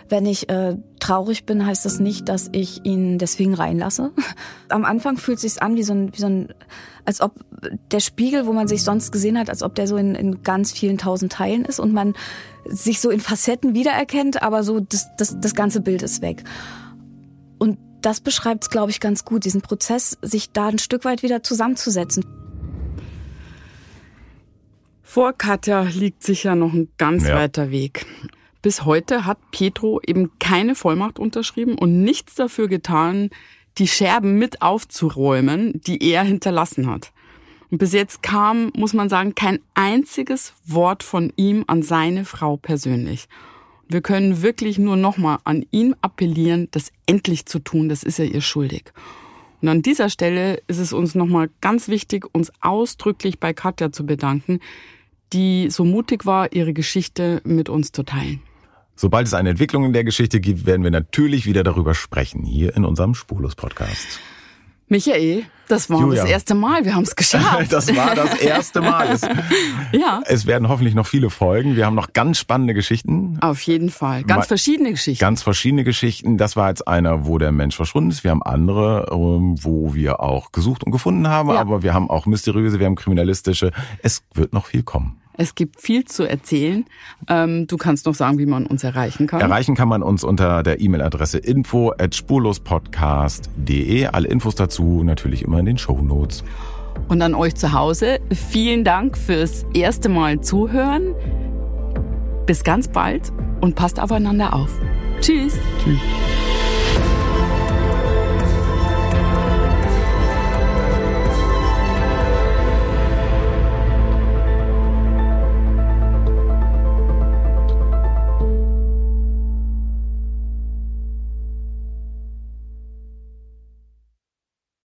Wenn ich äh, traurig bin, heißt das nicht, dass ich ihn deswegen reinlasse. (laughs) Am Anfang fühlt es sich an wie so ein, wie so ein, als ob der Spiegel, wo man sich sonst gesehen hat, als ob der so in, in ganz vielen tausend Teilen ist und man sich so in Facetten wiedererkennt, aber so das, das, das ganze Bild ist weg. Und das beschreibt es, glaube ich, ganz gut, diesen Prozess, sich da ein Stück weit wieder zusammenzusetzen. Vor Katja liegt sicher noch ein ganz ja. weiter Weg. Bis heute hat Pietro eben keine Vollmacht unterschrieben und nichts dafür getan, die Scherben mit aufzuräumen, die er hinterlassen hat. Und bis jetzt kam, muss man sagen, kein einziges Wort von ihm an seine Frau persönlich. Wir können wirklich nur nochmal an ihn appellieren, das endlich zu tun, das ist er ihr schuldig. Und an dieser Stelle ist es uns nochmal ganz wichtig, uns ausdrücklich bei Katja zu bedanken, die so mutig war, ihre Geschichte mit uns zu teilen. Sobald es eine Entwicklung in der Geschichte gibt, werden wir natürlich wieder darüber sprechen, hier in unserem Spurlos-Podcast. Michael, das war Julia. das erste Mal. Wir haben es geschafft. (laughs) das war das erste Mal. Es, (laughs) ja. Es werden hoffentlich noch viele Folgen. Wir haben noch ganz spannende Geschichten. Auf jeden Fall. Ganz verschiedene Geschichten. Ganz verschiedene Geschichten. Das war jetzt einer, wo der Mensch verschwunden ist. Wir haben andere, ähm, wo wir auch gesucht und gefunden haben. Ja. Aber wir haben auch mysteriöse, wir haben kriminalistische. Es wird noch viel kommen. Es gibt viel zu erzählen. Ähm, du kannst noch sagen, wie man uns erreichen kann. Erreichen kann man uns unter der E-Mail-Adresse info at spurlospodcast.de. Alle Infos dazu natürlich immer in den Show Notes. Und an euch zu Hause, vielen Dank fürs erste Mal zuhören. Bis ganz bald und passt aufeinander auf. Tschüss. Tschüss.